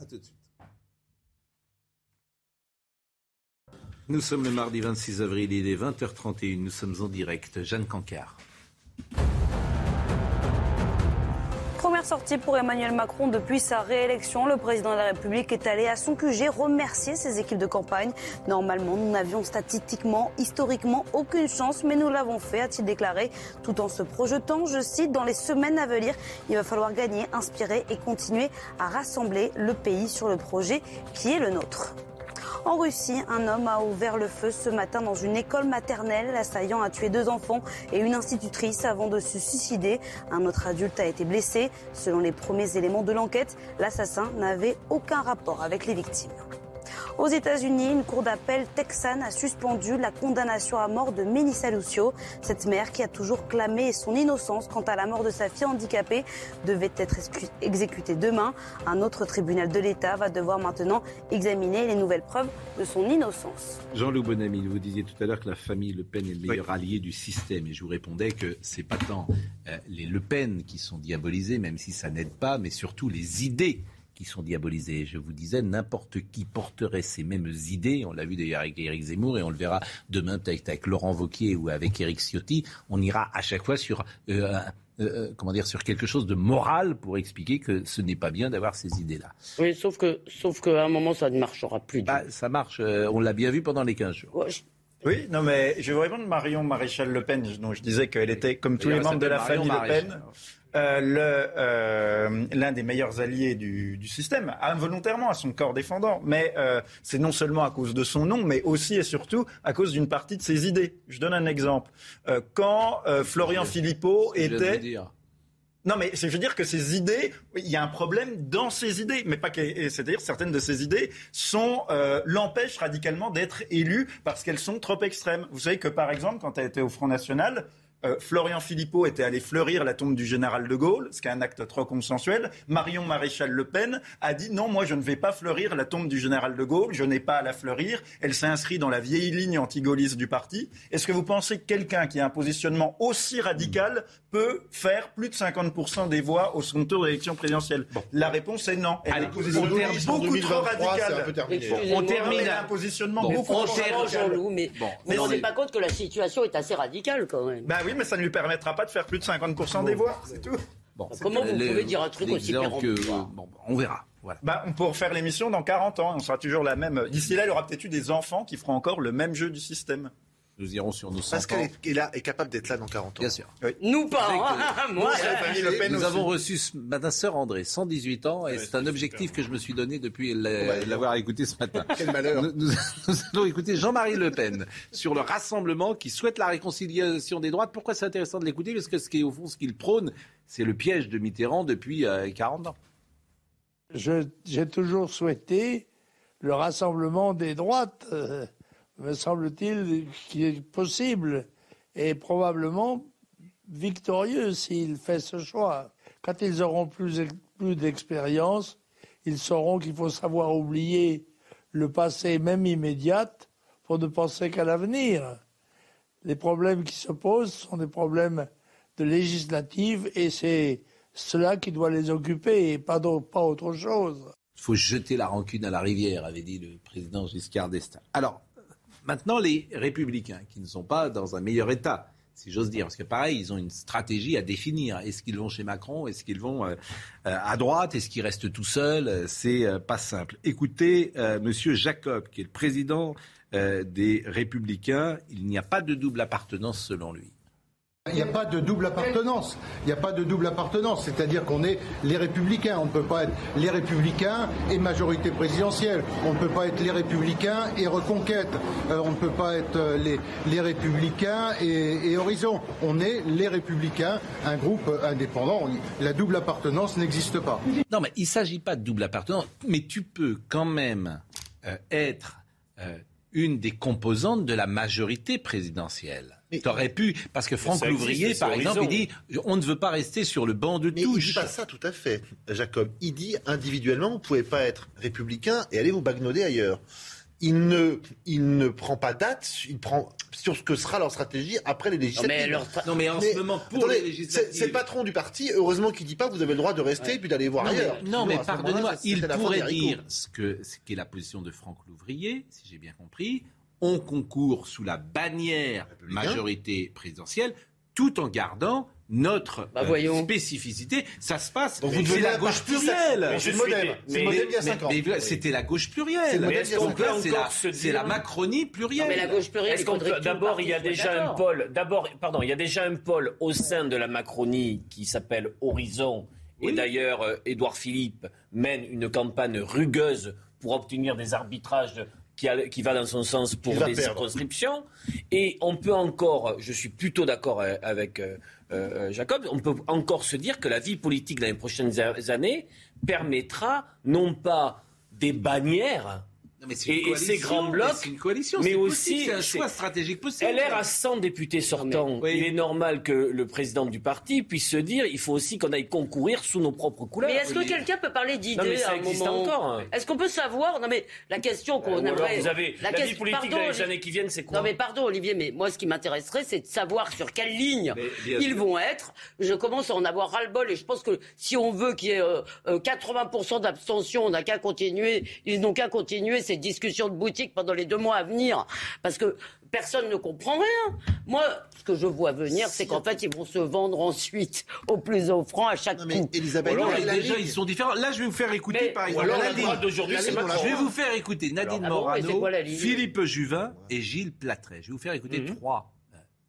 À tout de suite. Nous sommes le mardi 26 avril, il est 20h31, nous sommes en direct. Jeanne Cancard. Première sortie pour Emmanuel Macron depuis sa réélection. Le président de la République est allé à son QG remercier ses équipes de campagne. Normalement, nous n'avions statistiquement, historiquement, aucune chance, mais nous l'avons fait, a-t-il déclaré, tout en se projetant, je cite, dans les semaines à venir, il va falloir gagner, inspirer et continuer à rassembler le pays sur le projet qui est le nôtre. En Russie, un homme a ouvert le feu ce matin dans une école maternelle. L'assaillant a tué deux enfants et une institutrice avant de se suicider. Un autre adulte a été blessé. Selon les premiers éléments de l'enquête, l'assassin n'avait aucun rapport avec les victimes. Aux États-Unis, une cour d'appel texane a suspendu la condamnation à mort de Melissa Lucio. Cette mère, qui a toujours clamé son innocence quant à la mort de sa fille handicapée, devait être exécutée demain. Un autre tribunal de l'État va devoir maintenant examiner les nouvelles preuves de son innocence. Jean-Loup Bonamy, vous disiez tout à l'heure que la famille Le Pen est le meilleur allié du système. Et je vous répondais que c'est pas tant euh, les Le Pen qui sont diabolisés, même si ça n'aide pas, mais surtout les idées qui sont diabolisées. Je vous disais, n'importe qui porterait ces mêmes idées, on l'a vu d'ailleurs avec Éric Zemmour et on le verra demain peut-être avec Laurent Vauquier ou avec Éric Ciotti, on ira à chaque fois sur... euh, un- euh, comment dire, sur quelque chose de moral pour expliquer que ce n'est pas bien d'avoir ces idées-là. Oui, sauf que, sauf qu'à un moment, ça ne marchera plus. Bah, ça marche, euh, on l'a bien vu pendant les 15 jours. Ouais, je- Oui, non, mais je vais vous répondre Marion Maréchal Le Pen, dont je disais qu'elle était, comme tous les membres de la famille Marion Le Pen, Maréchal. Euh, euh, l'un des meilleurs alliés du, du, système, involontairement à son corps défendant. Mais euh, c'est non seulement à cause de son nom, mais aussi et surtout à cause d'une partie de ses idées. Je donne un exemple. Euh, quand Florian Philippot était... Non, mais je veux dire que ces idées, il y a un problème dans ces idées, mais pas que, c'est-à-dire certaines de ces idées sont euh, l'empêchent radicalement d'être élues parce qu'elles sont trop extrêmes. Vous savez que par exemple, quand elle était au Front National, euh, Florian Philippot était allé fleurir la tombe du général de Gaulle, ce qui est un acte trop consensuel. Marion Maréchal Le Pen a dit non, moi je ne vais pas fleurir la tombe du général de Gaulle, je n'ai pas à la fleurir. Elle s'est inscrite dans la vieille ligne anti-gaulliste du parti. Est-ce que vous pensez que quelqu'un qui a un positionnement aussi radical peut faire plus de 50% des voix au second tour de l'élection présidentielle La réponse est non. Elle a un positionnement beaucoup trop radical. On termine. un positionnement bon, beaucoup trop radical. Mais, bon, mais on ne pas compte que la situation est assez radicale quand même. Bah oui, mais ça ne lui permettra pas de faire plus de 50% des voix, c'est tout. Bon, Comment vous pouvez dire un truc aussi bon, On verra. Voilà. Bah, on pourra faire l'émission dans 40 ans, on sera toujours la même. D'ici là, il y aura peut-être eu des enfants qui feront encore le même jeu du système. Nous irons sur nos 100 Pascal est, là, est capable d'être là dans 40 ans. Bien sûr. Oui. Nous pas. Hein Moi, la Le Pen nous aussi. avons reçu ce matin sœur André, 118 ans, et ouais, c'est un objectif que je me suis donné depuis l'avoir écouté ce matin. Quel malheur. Nous, nous, nous allons écouter Jean-Marie Le Pen sur le rassemblement qui souhaite la réconciliation des droites. Pourquoi c'est intéressant de l'écouter? Parce que ce qui est au fond ce qu'il prône, c'est le piège de Mitterrand depuis euh, 40 ans. J'ai toujours souhaité le rassemblement des droites. Euh me semble-t-il, qui est possible et probablement victorieux s'il fait ce choix. Quand ils auront plus, plus d'expérience, ils sauront qu'il faut savoir oublier le passé, même immédiat, pour ne penser qu'à l'avenir. Les problèmes qui se posent sont des problèmes de législative et c'est cela qui doit les occuper et pas, pas autre chose. Il faut jeter la rancune à la rivière, avait dit le président Giscard d'Estaing. Alors, Maintenant, les républicains, qui ne sont pas dans un meilleur état, si j'ose dire, parce que pareil, ils ont une stratégie à définir. Est-ce qu'ils vont chez Macron? Est-ce qu'ils vont euh, à droite? Est-ce qu'ils restent tout seuls? C'est euh, pas simple. Écoutez, euh, Monsieur Jacob, qui est le président euh, des Républicains, il n'y a pas de double appartenance selon lui. Il n'y a pas de double appartenance. Il n'y a pas de double appartenance. C'est-à-dire qu'on est les républicains. On ne peut pas être les républicains et majorité présidentielle. On ne peut pas être les républicains et reconquête. Euh, on ne peut pas être euh, les, républicains et, horizon. On est les républicains, un groupe indépendant. La double appartenance n'existe pas. Non, mais il ne s'agit pas de double appartenance. Mais tu peux quand même euh, être une des composantes de la majorité présidentielle. Tu aurais pu, parce que Franck Louvrier, par exemple, il dit on ne veut pas rester sur le banc de Mais touche. il dit pas ça tout à fait, Jacob. Il dit individuellement, vous ne pouvez pas être républicain et aller vous bagnoder ailleurs. Il ne, il ne prend pas date, il prend sur ce que sera leur stratégie après les législatives. Non mais, leur... non, mais en mais, ce moment, pour attendez, les législatives... C'est le patron du parti, heureusement qu'il ne dit pas vous avez le droit de rester ouais. puis d'aller voir non, ailleurs. Mais, non, mais pardonnez-moi, il pourrait dire ce que ce qui est la position de Franck Louvrier, si j'ai bien compris, on concourt sous la bannière majorité présidentielle, tout en gardant notre bah, euh, spécificité. Ça se passe. C'est la gauche plurielle. C'est le modèle. C'est le modèle il y a 5 ans. C'était la gauche plurielle. C'est la, la, Macronie plurielle. Non, mais la gauche plurielle. D'abord, il y a déjà un pôle. D'abord, pardon, il y a déjà un pôle au sein de la Macronie qui s'appelle Horizon. Oui. Et d'ailleurs, euh, Édouard Philippe mène une campagne rugueuse pour obtenir des arbitrages qui, a, qui, va dans son sens pour perdre. circonscriptions. Et on peut encore, je suis plutôt d'accord avec euh, euh, Jacob, on peut encore se dire que la vie politique dans les prochaines années permettra non pas des bannières. Non, mais et, et, ces grands blocs, mais, une coalition, mais aussi c'est un choix stratégique possible. LR a 100 députés sortants. Mais, oui. Il est normal que le président du parti puisse se dire il faut aussi qu'on aille concourir sous nos propres couleurs. Mais est-ce que quelqu'un peut parler d'idées à un existe moment encore. Hein. Est-ce qu'on peut savoir Non mais la question qu'on euh, aimerait. Vous avez la, la vie politique pardon, dans les années qui viennent, c'est quoi Non mais pardon Olivier, mais moi ce qui m'intéresserait, c'est de savoir sur quelle ligne ils sûr. vont être. Je commence à en avoir ras-le-bol et je pense que si on veut qu'il y ait euh, euh, 80% d'abstention, on n'a qu'à continuer. Ils n'ont qu'à continuer ces discussions de boutique pendant les deux mois à venir, parce que personne ne comprend rien. Moi, ce que je vois venir, c'est qu'en fait, ils vont se vendre ensuite au plus offrant à chaque non, mais coup. Elisabeth, alors, déjà, ils sont différents. Là, je vais vous faire écouter, mais, par exemple, alors, la ligne d'aujourd'hui, c'est Je vais vous faire écouter Nadine alors, Morano, ah bon, Philippe Juvin et Gilles Platret. Je vais vous faire écouter Mhm. mm -hmm. trois.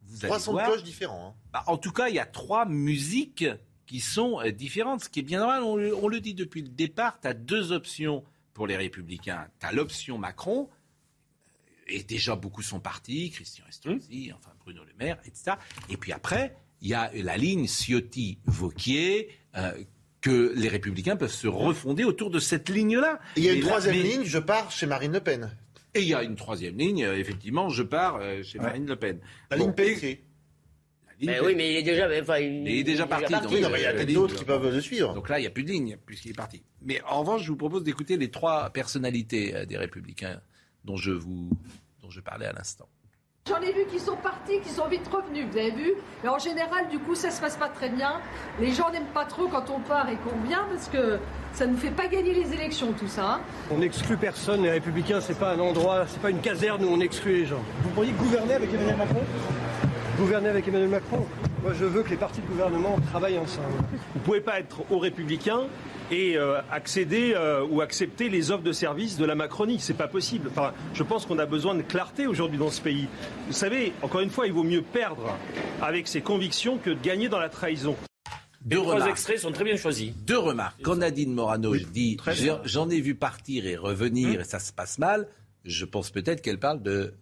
Vous Trois sons de cloche différents. Hein. Bah, en tout cas, il y a trois musiques qui sont euh, différentes, ce qui est bien normal. On, le- on le dit depuis le départ, tu as deux options pour les républicains. Tu as l'option Macron, et déjà beaucoup sont partis, Christian Estrosi, enfin Bruno Le Maire, etc. Et puis après, il y a la ligne Ciotti-Vauquier, euh, que les républicains peuvent se refonder autour de cette ligne-là. Il y a une Et là- troisième mais- ligne, je pars chez Marine Le Pen. Et il y a une troisième ligne, euh, effectivement, je pars euh, chez Marine Le Pen. La Bon, ligne Pelletier. Mais oui, mais il est déjà, enfin, il, il est déjà parti. donc, Oui, non, mais il y a euh, peut-être d'autres qui peuvent le suivre. Donc là, il n'y a plus de ligne, puisqu'il est parti. Mais en revanche, je vous propose d'écouter les trois personnalités euh, des Républicains dont je, vous, dont je parlais à l'instant. J'en ai vu qui sont partis, qui sont vite revenus, vous avez vu. Mais en général, du coup, ça se passe pas très bien. Les gens n'aiment pas trop quand on part et qu'on vient parce que ça ne nous fait pas gagner les élections, tout ça. hein. On n'exclut personne, les Républicains, c'est pas un endroit, c'est pas une caserne où on exclut les gens. Vous pourriez gouverner avec Emmanuel Macron? Gouverner avec Emmanuel Macron Moi, je veux que les partis de gouvernement travaillent ensemble. Vous ne pouvez pas être aux Républicains et euh, accéder euh, ou accepter les offres de services de la Macronie. C'est pas possible. Enfin, je pense qu'on a besoin de clarté aujourd'hui dans ce pays. Vous savez, encore une fois, il vaut mieux perdre avec ses convictions que de gagner dans la trahison. Deux trois remarques. extraits sont très bien choisis. Deux remarques. Quand Nadine Morano dit j'en ai vu partir et revenir et ça se passe mal, je pense peut-être qu'elle parle de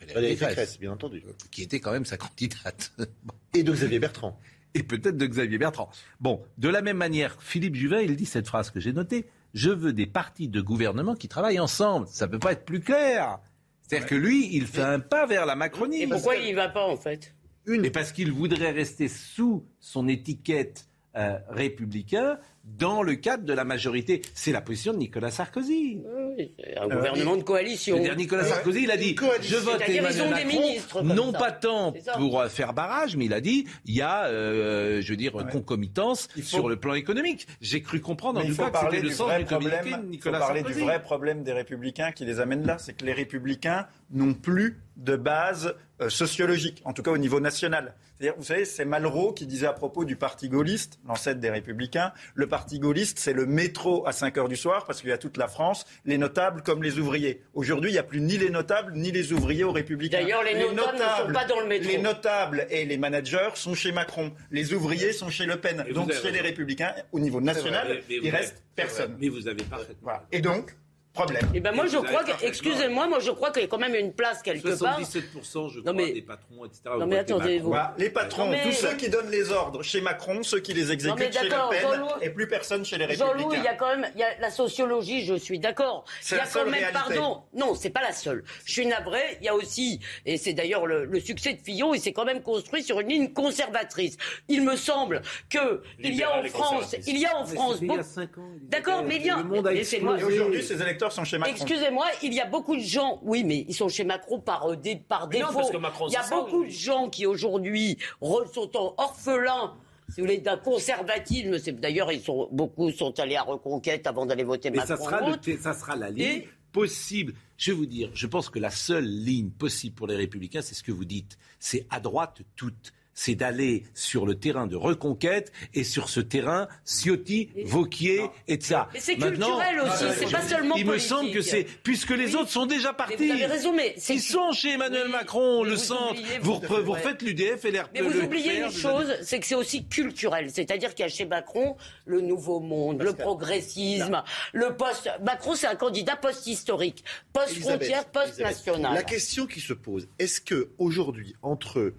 Valérie Valérie Pécresse, Pécresse, bien entendu. qui était quand même sa candidate. Et de Xavier Bertrand. Et peut-être de Xavier Bertrand. Bon, de la même manière, Philippe Juvin, il dit cette phrase que j'ai notée Je veux des partis de gouvernement qui travaillent ensemble. Ça ne peut pas être plus clair. C'est-à-dire que lui, il fait un pas vers la Macronie. Et pourquoi il y va pas, en fait? Et parce qu'il voudrait rester sous son étiquette euh, républicain dans le cadre de la majorité. C'est la position de Nicolas Sarkozy. Oui, c'est un gouvernement de coalition. C'est-à-dire Nicolas Sarkozy, il a dit je vote Emmanuel ont des Macron, ministres non ça. pas tant pour euh, faire barrage, mais il a dit il y a, euh, je veux dire, concomitance faut- sur le plan économique. J'ai cru comprendre en tout cas que parler c'était le du sens vrai du communiqué problème. de Il faut Nicolas parler Sarkozy. du vrai problème des républicains qui les amène là, c'est que les républicains n'ont plus de base euh, sociologique, en tout cas au niveau national. C'est-à-dire, vous savez, c'est Malraux qui disait à propos du parti gaulliste, l'ancêtre des républicains, le parti gaulliste, c'est le métro à 5 heures du soir, parce qu'il y a toute la France, les notables comme les ouvriers. Aujourd'hui, il n'y a plus ni les notables, ni les ouvriers aux républicains. D'ailleurs, les notables ne sont pas dans le métro. Les notables et les managers sont chez Macron. Les ouvriers sont chez Le Pen. Et Donc, chez les républicains, au niveau national, vous il avez- reste personne. Mais vous avez parfaitement. Et donc, problème. Eh ben moi Et je crois que, excusez-moi, moi je crois qu'il y a quand même une place quelque part. 77% je Non, crois mais- des patrons, etc. Non, au mais vote des attendez, Macron. vous- Voilà, les patrons, Non, mais- tous ceux qui donnent les ordres chez Macron, ceux qui les Non, exécutent chez Le Pen, Jean-Louis- et plus personne chez les Jean-Louis, Républicains. il y a quand même il y a la sociologie, je suis d'accord. C'est Il y a la seule quand même, réalité. pardon, non, c'est pas la seule. Je suis navré, il y a aussi, et c'est d'ailleurs le, le succès de Fillon, il s'est quand même construit sur une ligne conservatrice. Il me semble que il y a en et France, conservatrice. il y a en France c'était il y a beaucoup- cinq ans, D'accord, mais il y a. Et aujourd'hui, ces électeurs sont chez Macron. Excusez-moi, il y a beaucoup de gens, oui, mais ils sont chez Macron par, euh, dé- par Mais non, défaut. parce que Macron, il y a ça, beaucoup de gens qui aujourd'hui sont en orphelins. Si vous voulez, d'un conservatisme, c'est d'ailleurs ils sont beaucoup sont allés à Reconquête avant d'aller voter Mais Macron. ça sera, ou le- autre. ça sera la ligne Et- possible. Je vais vous dire, je pense que la seule ligne possible pour les Républicains, c'est ce que vous dites. C'est à droite toute. C'est d'aller sur le terrain de reconquête et sur ce terrain, Ciotti, Vauquier, et ça. Mais c'est culturel aussi, c'est pas seulement Il me semble que c'est, puisque les Oui. autres sont déjà partis. Mais vous avez raison, mais c'est- Ils sont chez Emmanuel Macron, le vous centre. oubliez, vous, vous- vous refaites l'UDF et l'air Mais vous oubliez une chose, c'est que c'est aussi culturel. C'est-à-dire qu'il y a chez Macron le nouveau monde, le progressisme, le post. Macron, c'est un candidat post-historique, post-frontière, post-national. La question qui se pose, est-ce que aujourd'hui, entre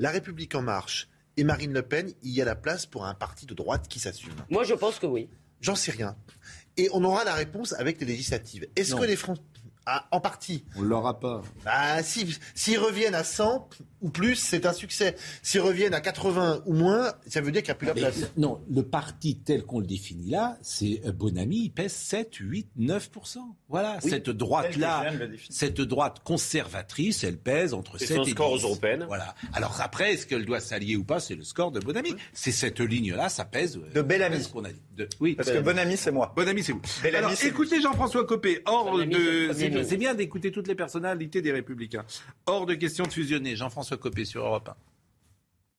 La République en marche et Marine Le Pen, il y a la place pour un parti de droite qui s'assume Moi, je pense que oui. J'en sais rien. Et on aura la réponse avec les législatives. Est-ce que les Français... Ah, en partie. On l'aura pas. Bah, si- s'ils reviennent à 100 ou plus, c'est un succès. S'ils reviennent à 80 ou moins, ça veut dire qu'il n'y a plus la place. non, le parti tel qu'on le définit là, c'est euh, Bonamy, il pèse 7, 8, 9% Voilà, Oui, cette droite-là, cette droite conservatrice, elle pèse entre Et 7 son et score 10. aux européennes. Voilà. Alors après, est-ce qu'elle doit s'allier ou pas C'est le score de Bonamy. C'est cette ligne-là, ça pèse. euh, De Bellamy. qu'on a dit. De- oui, Parce que Bonamy, c'est moi. Bonamy, c'est vous. Bellamy, Alors, écoutez Jean-François Copé, hors de. C'est bien d'écouter toutes les personnalités des Républicains. Hors de question de fusionner. Jean-François Copé sur Europe 1.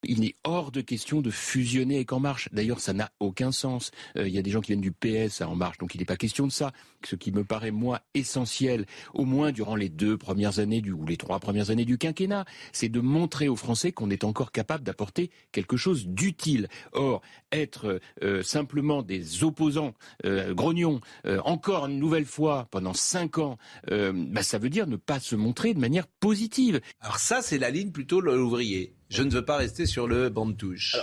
Il n'est hors de question de fusionner avec En Marche. D'ailleurs, ça n'a aucun sens. Euh, Il y a des gens qui viennent du PS à En Marche, donc il n'est pas question de ça. Ce qui me paraît, moi, essentiel, au moins durant les deux premières années du, ou les trois premières années du quinquennat, c'est de montrer aux Français qu'on est encore capable d'apporter quelque chose d'utile. Or, être euh, simplement des opposants euh, grognons, euh, encore une nouvelle fois, pendant cinq ans, euh, bah, ça veut dire ne pas se montrer de manière positive. Alors ça, c'est la ligne plutôt l'ouvrier. Je ne veux pas rester sur le banc de touche.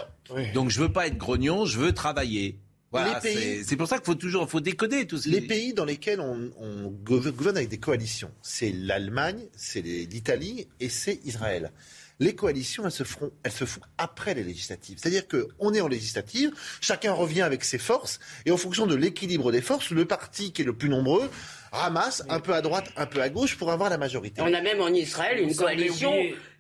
Donc je veux pas être grognon, je veux travailler. Voilà, Les pays- c'est- c'est pour ça qu'il faut toujours faut décoder tout ce Les pays dans lesquels on, on gouver- gouverne avec des coalitions, c'est l'Allemagne, c'est l'Italie et c'est Israël. Les coalitions, elles se feront, elles se font après les législatives. C'est-à-dire qu'on est en législative, chacun revient avec ses forces, et en fonction de l'équilibre des forces, le parti qui est le plus nombreux ramasse un peu à droite, un peu à gauche pour avoir la majorité. On a même en Israël une coalition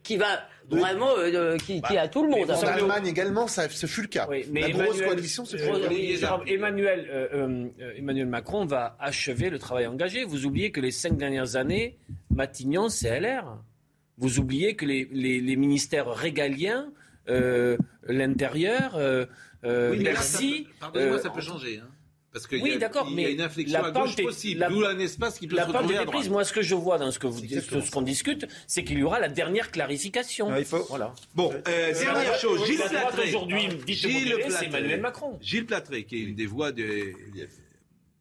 qui va vraiment, euh, qui, qui a tout le monde. En hein. Allemagne également, ça, ce fut le cas. Mais la grosse Emmanuel- coalition, c'est euh, Jérôme, Emmanuel, euh, euh, euh, Emmanuel Macron va achever le travail engagé. Vous oubliez que les cinq dernières années, Matignon, c'est LR. Vous oubliez que les, les- les ministères régaliens, euh, l'intérieur, euh, euh, Oui, Bercy, Pardonnez-moi, euh, ça peut changer. hein. Parce qu'il Oui, y a, y a mais une inflexion la à gauche est- possible, d'où un espace qui peut la se retrouver est à droite. prise. Moi, ce que je vois dans ce dites, ce qu'on discute, c'est qu'il y aura la dernière clarification. il faut- Voilà. Bon, euh, dernière chose, Gilles Platré. aujourd'hui, dites modéré, c'est. Emmanuel Macron. Gilles Platré, qui est une des voix de...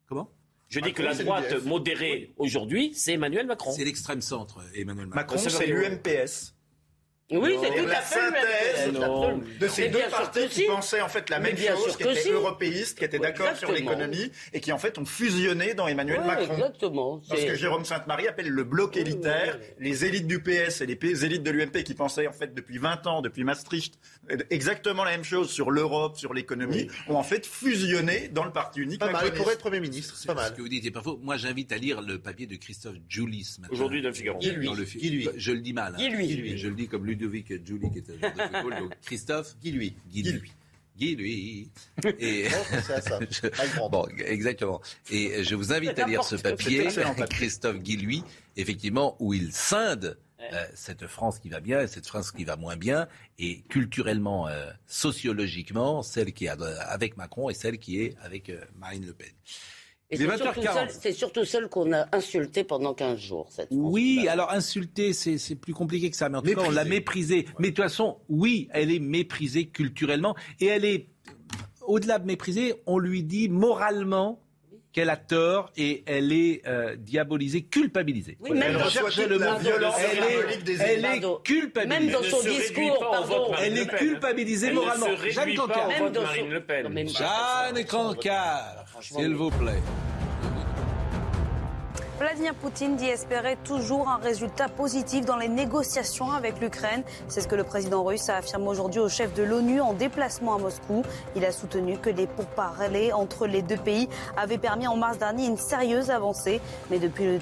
Comment? Je dis que la droite modérée aujourd'hui, c'est Emmanuel Macron. C'est l'extrême centre, Emmanuel Macron. Macron, c'est l'UMPS. Oui, c'est tout la à fait le même. synthèse de Mais ces deux partis qui si. pensaient en fait la Mais même chose, qui étaient si. européistes, qui étaient d'accord sur l'économie et qui en fait ont fusionné dans Emmanuel Ouais, Macron. exactement. Parce que Jérôme Sainte-Marie appelle le bloc élitaire, les élites du PS et les élites de l'UMP qui pensaient en fait depuis 20 ans, depuis Maastricht, exactement la même chose sur l'Europe, sur l'économie, ont en fait fusionné dans le parti unique. Pas mal, pour être Premier ministre, c'est pas mal. Ce que vous dites faux. Moi, j'invite à lire le papier de Christophe Julis. Aujourd'hui, dans le Figaro. Lui? Je le dis mal. hein. Lui. Lui? Je le dis comme Ludovic Julie qui était un joueur de football. Donc, Christophe. Guy lui. Guy lui. Guy lui. Et... Je- Bon, exactement. Et je vous invite à lire ce papier. Christophe Guilluy, effectivement, où il scinde euh, cette France qui va bien et cette France qui va moins bien, et culturellement, euh, sociologiquement, celle qui est avec Macron et celle qui est avec euh, Marine Le Pen. C'est surtout 20h40. celle- C'est surtout celle qu'on a insultée pendant 15 jours. Cette France. Oui, alors insulter, c'est plus compliqué que ça, mais en tout cas, on l'a méprisée. Mais de toute façon, oui, elle est méprisée culturellement, et elle est, au-delà de méprisée, on lui dit moralement qu'elle a tort et elle est euh, diabolisée, culpabilisée. Oui, même elle dans- Elle le mot. Elle est, elle culpabilisée. Même dans son discours, pardon. Elle Le est culpabilisée Elle moralement. Jeanne Cancard. son- Jeanne Cancard, s'il vous plaît. Vladimir Poutine dit espérer toujours un résultat positif dans les négociations avec l'Ukraine. C'est ce que le président russe a affirmé aujourd'hui au chef de l'ONU en déplacement à Moscou. Il a soutenu que les pourparlers entre les deux pays avaient permis en mars dernier une sérieuse avancée. Mais depuis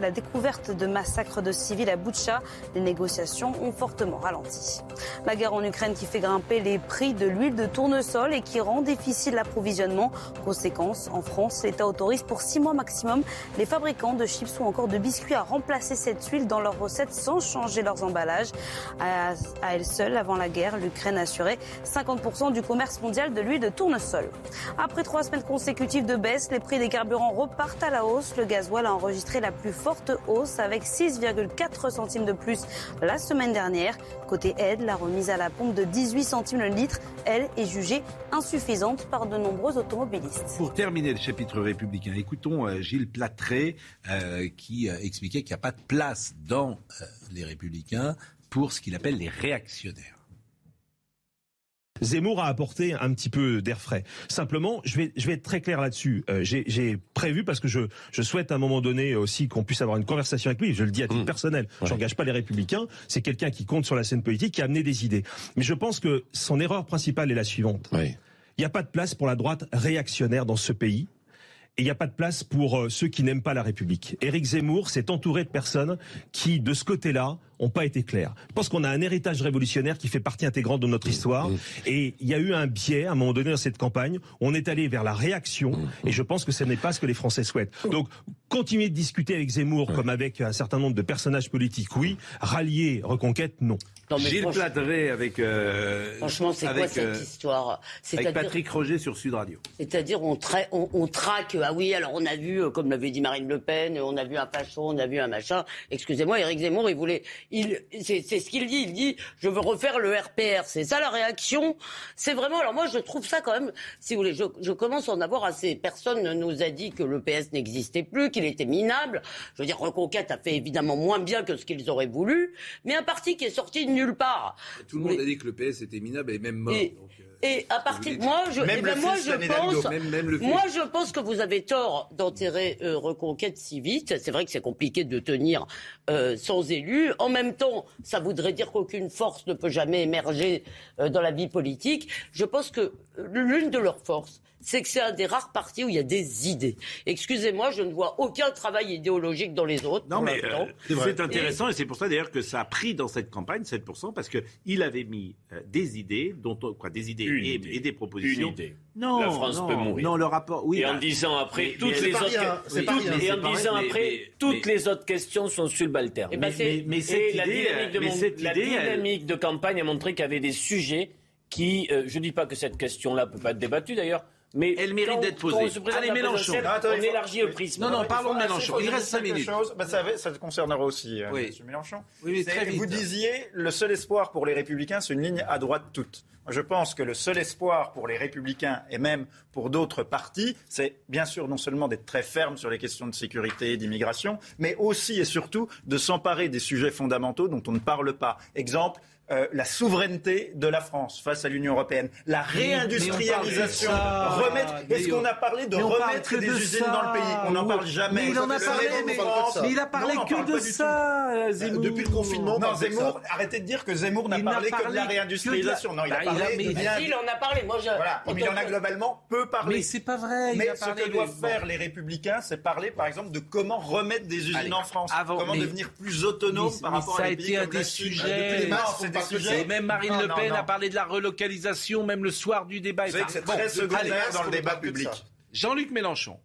la découverte de massacres de civils à Boutcha, les négociations ont fortement ralenti. La guerre en Ukraine qui fait grimper les prix de l'huile de tournesol et qui rend difficile l'approvisionnement. Conséquence, en France, l'État autorise pour six mois maximum les fabricants de chips ou encore de biscuits à remplacer cette huile dans leurs recettes sans changer leurs emballages. À, à elle seule, avant la guerre, l'Ukraine assurait 50% du commerce mondial de l'huile de tournesol. Après trois semaines consécutives de baisse, les prix des carburants repartent à la hausse. Le gasoil a enregistré la plus forte hausse avec 6,4 centimes de plus la semaine dernière. Côté aide, la remise à la pompe de 18 centimes le litre, elle, est jugée insuffisante par de nombreux automobilistes. Pour terminer le chapitre républicain, écoutons euh, Gilles Platré euh, qui euh, expliquait qu'il n'y a pas de place dans euh, les républicains pour ce qu'il appelle les réactionnaires. Zemmour a apporté un petit peu d'air frais. Simplement, je vais, je vais être très clair là-dessus. Euh, J'ai prévu parce que je, je souhaite à un moment donné aussi qu'on puisse avoir une conversation avec lui. Je le dis à titre personnel. J'engage pas les Républicains. C'est quelqu'un qui compte sur la scène politique, qui a amené des idées. Mais je pense que son erreur principale est la suivante. Il n'y a pas de place pour la droite réactionnaire dans ce pays. Et il n'y a pas de place pour euh, ceux qui n'aiment pas la République. Éric Zemmour s'est entouré de personnes qui, de ce côté-là, ont pas été claires. Je pense qu'on a un héritage révolutionnaire qui fait partie intégrante de notre histoire. Et il y a eu un biais, à un moment donné, dans cette campagne. On est allé vers la réaction. Et je pense que ce n'est pas ce que les Français souhaitent. Donc, continuer de discuter avec Zemmour comme avec un certain nombre de personnages politiques, oui. Rallier Reconquête, non. Non, mais Gilles franchement- avec. euh, Franchement, c'est quoi cette euh, histoire Avec C'est-à-dire- Patrick Roger sur Sud Radio. C'est-à-dire on, tra- on, on traque, ah oui, alors on a vu, euh, comme l'avait dit Marine Le Pen, on a vu un facho, on a vu un machin. Excusez-moi, Éric Zemmour, il voulait, il, c'est, c'est ce qu'il dit, il dit, je veux refaire le RPR. C'est ça la réaction. C'est vraiment, alors moi je trouve ça quand même, si vous voulez, je, je commence à en avoir assez. Personne ne nous a dit que le PS n'existait plus, qu'il était minable. Je veux dire, Reconquête a fait évidemment moins bien que ce qu'ils auraient voulu, mais un parti qui est sorti de nulle part. Tout le monde a dit que le PS était minable et même mort. Et- donc, euh, Et à partir de moi, je, Même eh ben moi, je pense, même- même moi, je pense que vous avez tort d'enterrer euh, Reconquête si vite. C'est vrai que c'est compliqué de tenir euh, sans élus. En même temps, ça voudrait dire qu'aucune force ne peut jamais émerger euh, dans la vie politique. Je pense que l'une de leurs forces, c'est que c'est un des rares partis où il y a des idées. Excusez-moi, je ne vois aucun travail idéologique dans les autres. Non, mais euh, c'est intéressant et c'est pour ça d'ailleurs que ça a pris dans cette campagne 7% parce qu'il avait mis euh, des idées, dont quoi, des idées Une et, idée. et des propositions. Une idée. Non, La France non, peut mourir. Non, le rapport. Oui, et en bah, disant après mais- toutes mais c'est les pas autres, rien, c'est oui, pas rien, et c'est en disant après mais- toutes mais- les autres questions sont subalternes. Eh ben, Mais- c'est- mais- mais cette et la idée, dynamique de, mais mon- cette la idée, elle- dynamique de campagne a montré qu'il y avait des sujets qui, euh, je dis pas que cette question-là peut pas être débattue d'ailleurs. Mais Elle mérite d'être quand posée. on se présente Allez, Mélenchon. présidentielle, Non, attends, on faut- élargit le prisme. Non, non, parlons de Mélenchon. Il reste cinq quelque minutes. chose. Bah, ça, ça te concernera aussi, euh, Oui. Monsieur Mélenchon. Oui, mais C'est- très vite. Vous disiez, le seul espoir pour les Républicains, c'est une ligne à droite toute. Je pense que le seul espoir pour les Républicains et même pour d'autres partis, c'est bien sûr non seulement d'être très ferme sur les questions de sécurité et d'immigration, mais aussi et surtout de s'emparer des sujets fondamentaux dont on ne parle pas. Exemple, euh, la souveraineté de la France face à l'Union européenne, la réindustrialisation, remettre. Est-ce qu'on on- a parlé de remettre des de usines ça. dans le pays? On n'en parle jamais. Mais il en a parlé, mais- mais il a parlé Non, que de ça. Zemmour. Depuis le confinement, on Non, Zemmour, arrêtez de dire que Zemmour n'a parlé que de parlé la de réindustrialisation. la- Non, il a Bah, il a- parlé mais-. Il en a parlé. Moi. Voilà, il en a globalement peu parlé. Mais c'est pas vrai. Mais ce parlé que doivent faire les républicains, c'est parler, par exemple, de comment remettre des usines en France, comment devenir plus autonome par rapport à été pays comme des la Chine. Et même Marine Non, Le Pen non. a parlé de la relocalisation, même le soir du débat. Vous savez que c'est Bon, très secondaire dans le débat public. Jean-Luc Mélenchon,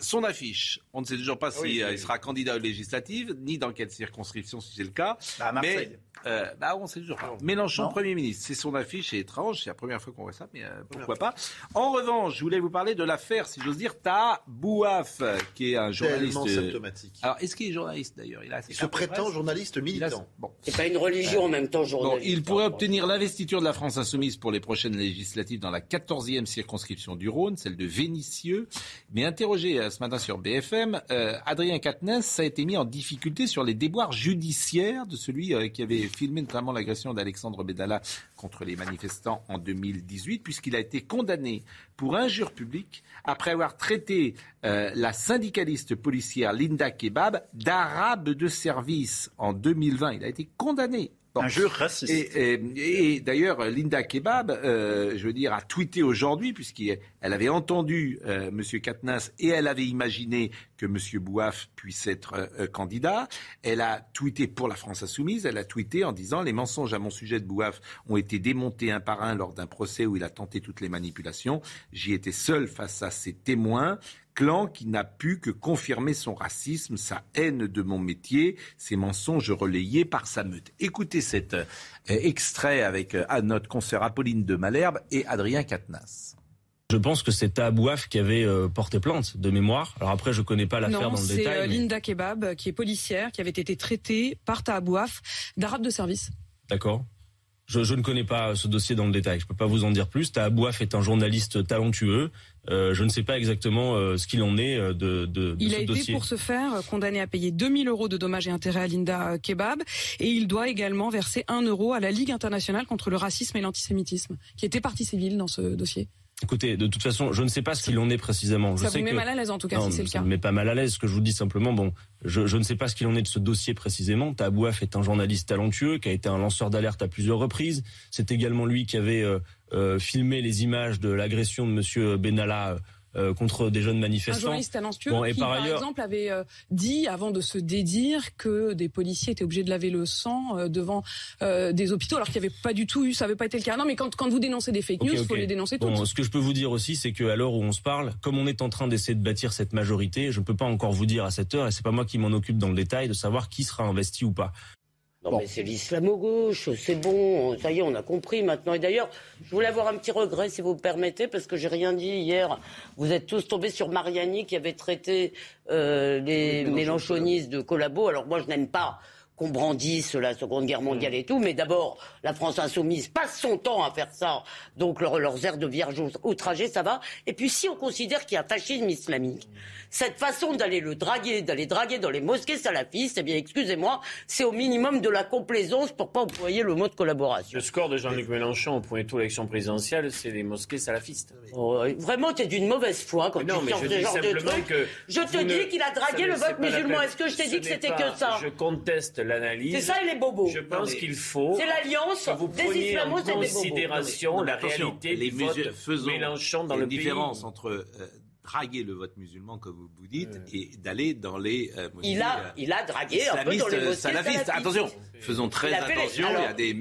son affiche, on ne sait toujours pas Oui, si c'est- euh, il sera candidat aux législatives, ni dans quelle circonscription si c'est le cas. Bah, à Marseille. Mais euh, bah, on ne sait toujours pas. Mélenchon, Non. Premier ministre, c'est son affiche, c'est étrange, c'est la première fois qu'on voit ça, mais euh, pourquoi pas. En revanche, je voulais vous parler de l'affaire, si j'ose dire, Ta Bouaf, qui est un journaliste. Tellement euh, symptomatique. Alors, est-ce qu'il est journaliste d'ailleurs? Il, a Il se prétend journaliste Il a- militant. Bon. C'est pas une religion en même temps, Bon, journaliste. il pourrait obtenir l'investiture de la France insoumise pour les prochaines législatives dans la 14e circonscription du Rhône, celle de Vénissieux. Mais interrogé euh, ce matin sur BFM, euh, Adrien Quatennens a été mis en difficulté sur les déboires judiciaires de celui euh, qui avait filmé notamment l'agression d'Alexandre Bedala contre les manifestants en 2018, puisqu'il a été condamné pour injure publique après avoir traité la syndicaliste policière Linda Kebab d'arabe de service en 2020. Il a été condamné. Bon. Injure raciste. Et, et- et d'ailleurs, Linda Kebab, euh, je veux dire, a tweeté aujourd'hui, puisqu'elle avait entendu euh, M. Katnas et elle avait imaginé que M. Bouaf puisse être euh, euh, candidat. Elle a tweeté pour la France Insoumise, elle a tweeté en disant Les mensonges à mon sujet de Bouaf ont été démontés un par un lors d'un procès où il a tenté toutes les manipulations. J'y étais seul face à ces témoins clan qui n'a pu que confirmer son racisme, sa haine de mon métier, ses mensonges relayés par sa meute. Écoutez cet euh, extrait avec euh, notre consoeur Apolline de Malherbe et Adrien Quatennens. Je pense que c'est Tabouaf qui avait euh, porté plainte de mémoire. Alors après, je connais pas l'affaire dans le c'est détail. euh, mais- Linda Kebab, qui est policière, qui avait été traitée par Tahabouaf d'arabe de service. D'accord. Je, je ne connais pas ce dossier dans le détail. Je peux pas vous en dire plus. Tahabouaf est un journaliste talentueux. Euh, je ne sais pas exactement euh, ce qu'il en est euh, de, de, de Il ce a été dossier. pour ce faire condamné à payer 2000 euros de dommages et intérêts à Linda Kebab et il doit également verser 1 euro à la Ligue internationale contre le racisme et l'antisémitisme, qui était partie civile dans ce dossier. Écoutez, de toute façon, je ne sais pas ce qu'il en est précisément. Je Ça sais vous met que- mal à l'aise en tout cas Non, si c'est le ça cas. me met pas mal à l'aise. Ce que je vous dis simplement, bon, je, je ne sais pas ce qu'il en est de ce dossier précisément. Tabouaf est un journaliste talentueux qui a été un lanceur d'alerte à plusieurs reprises. C'est également lui qui avait euh, euh, filmé les images de l'agression de Monsieur Benalla euh, contre des jeunes Un manifestants. journaliste talentueux Bon, et qui, par par, ailleurs, exemple, avait euh, dit, avant de se dédire, que des policiers étaient obligés de laver le sang devant euh, des hôpitaux, alors qu'il n'y avait pas du tout eu, ça n'avait pas été le cas. Non, mais quand, quand vous dénoncez des fake news, il faut les dénoncer Bon, toutes. ce que je peux vous dire aussi, c'est qu'à l'heure où on se parle, comme on est en train d'essayer de bâtir cette majorité, je ne peux pas encore vous dire à cette heure, et c'est pas moi qui m'en occupe dans le détail, de savoir qui sera investi ou pas. Non, mais c'est l'islamo-gauche, c'est bon, ça y est, on a compris maintenant. Et d'ailleurs, je voulais avoir un petit regret, si vous me permettez, parce que j'ai rien dit hier. Vous êtes tous tombés sur Mariani qui avait traité euh, les mélanchonistes de collabos. Alors moi, je n'aime pas qu'on brandisse la Seconde Guerre mondiale et tout, mais d'abord, la France insoumise passe son temps à faire ça, donc leur- leurs airs de vierge outragés, ça va. Et puis si on considère qu'il y a un fascisme islamique, cette façon d'aller le draguer, d'aller draguer dans les mosquées salafistes, eh bien, excusez-moi, c'est au minimum de la complaisance pour pas employer le mot de collaboration. Le score de Jean-Luc Mélenchon au point tout l'élection présidentielle, c'est les mosquées salafistes. Oh, vraiment, t'es d'une mauvaise foi quand non, tu mais je ce dis genre de truc. que Je te dis ne- qu'il a dragué ça le vote musulman. Est-ce que je t'ai dit que c'était pas- que ça? Je conteste l'analyse. C'est ça et les bobos. Je pense qu'il faut. C'est l'alliance que vous des preniez en des bobos. considération Non, la réalité les du vote mesures- faisons- Mélenchon dans le pays. différence entre euh, draguer le vote musulman, comme vous vous dites, et d'aller dans les euh, Il a, euh, il a dragué un peu dans les salafistes. salafistes. Attention, faisons très les- attention. Il y a des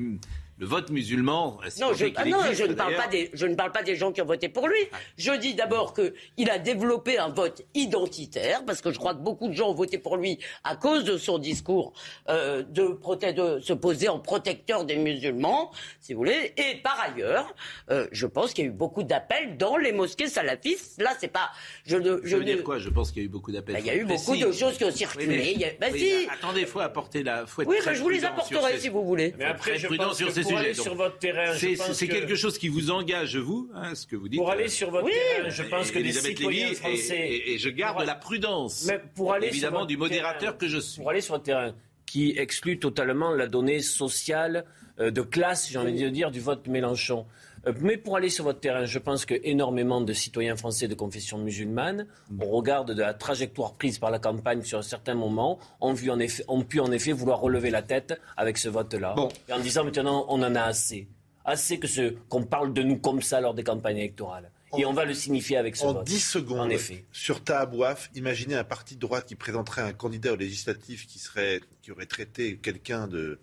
le vote musulman. c'est Non, je, qu'il ah non, existe, je ne parle pas des, je ne parle pas des gens qui ont voté pour lui. Je dis d'abord que il a développé un vote identitaire, parce que je crois que beaucoup de gens ont voté pour lui à cause de son discours euh, de, proté- de se poser en protecteur des musulmans, si vous voulez. Et par ailleurs, euh, je pense qu'il y a eu beaucoup d'appels dans les mosquées salafistes. Là, c'est pas, je ne, Je veux ne- dire quoi? Je pense qu'il y a eu beaucoup d'appels. Bah, il y a eu beaucoup si. de choses qui ont circulé. Oui, mais- a- bah, oui, si. Attendez, faut apporter la. Faut être Oui, mais je vous les apporterai ces- si vous voulez. Mais après, je prudent pense sur que ces pour sujets. aller donc. sur votre terrain, je c'est que- quelque chose qui vous engage vous, hein, ce que vous dites. Pour aller euh, sur votre Oui. terrain, je pense que les citoyens Lévy, français. et, et je garde Pour- la prudence. Mais pour aller sur évidemment du modérateur terrain, que je suis. Pour aller sur le terrain, qui exclut totalement la donnée sociale, euh, de classe, j'ai envie de dire, du vote Mélenchon. Euh, Mais pour aller sur votre terrain, je pense que énormément de citoyens français de confession musulmane, au regard de la trajectoire prise par la campagne sur un certain moment, ont, vu en effet, ont pu en effet vouloir relever la tête avec ce vote-là. En disant maintenant, on en a assez. Assez que ce, qu'on parle de nous comme ça lors des campagnes électorales. Et on va le signifier avec ce En vote. 10 secondes, En effet. sur Tahabouaf, imaginez un parti de droite qui présenterait un candidat au législatif qui, serait, qui aurait traité quelqu'un de.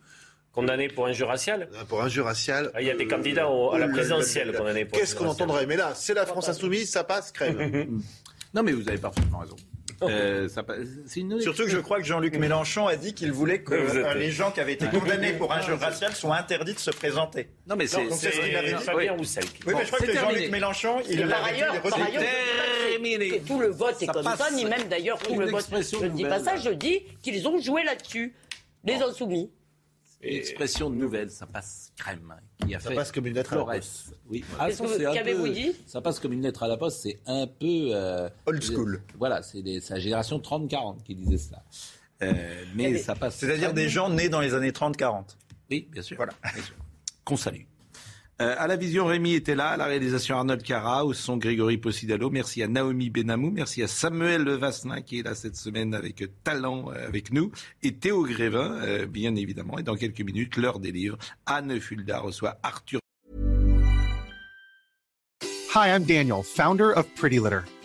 Condamné pour injure raciale Pour injure raciale. Ah, il y a des candidats au- à la Oh présidentielle condamnés pour Qu'est-ce qu'on entendrait Mais là, c'est la France insoumise, ça passe crème. Non, mais vous avez parfaitement raison. Euh, ça c'est une Surtout que je crois que Jean-Luc Mélenchon a dit qu'il voulait que êtes- euh, les gens qui avaient été condamnés pour injure raciale soient interdits de se présenter. Non, mais c'est- ce qu'il avait dit. Fabien Oui. Roussel. Oui, mais je crois que Jean-Luc. Mélenchon, il par dit ailleurs, les par ailleurs, que- tout le vote est Ça comme passe. ça, ni même d'ailleurs tout le vote. Je ne dis pas ça, je dis qu'ils ont joué là-dessus, les insoumis. Une expression nouvelle, ça passe crème. hein, Qui a Ça fait passe comme une lettre à la poste. Oui. Qu'est-ce que- c'est un qu'avez-vous peu- dit? Ça passe comme une lettre à la poste, c'est un peu. euh, Old school. Voilà, c'est des- c'est la génération 30-40 qui disait cela. Euh, mais ça passe. C'est-à-dire des gens nés dans les années 30-40. Oui, bien sûr. Voilà. Bien sûr. Qu'on salue. Euh, à la vision, Rémi était là, à la réalisation Arnold Cara, au son Grégory Possidalo. Merci à Naomi Benamou, merci à Samuel Vasselin qui est là cette semaine avec talent euh, avec nous, et Théo Grévin, euh, bien évidemment. Et dans quelques minutes, l'heure des livres. Anne Fulda reçoit Arthur Hi, I'm Daniel, founder of Pretty Litter.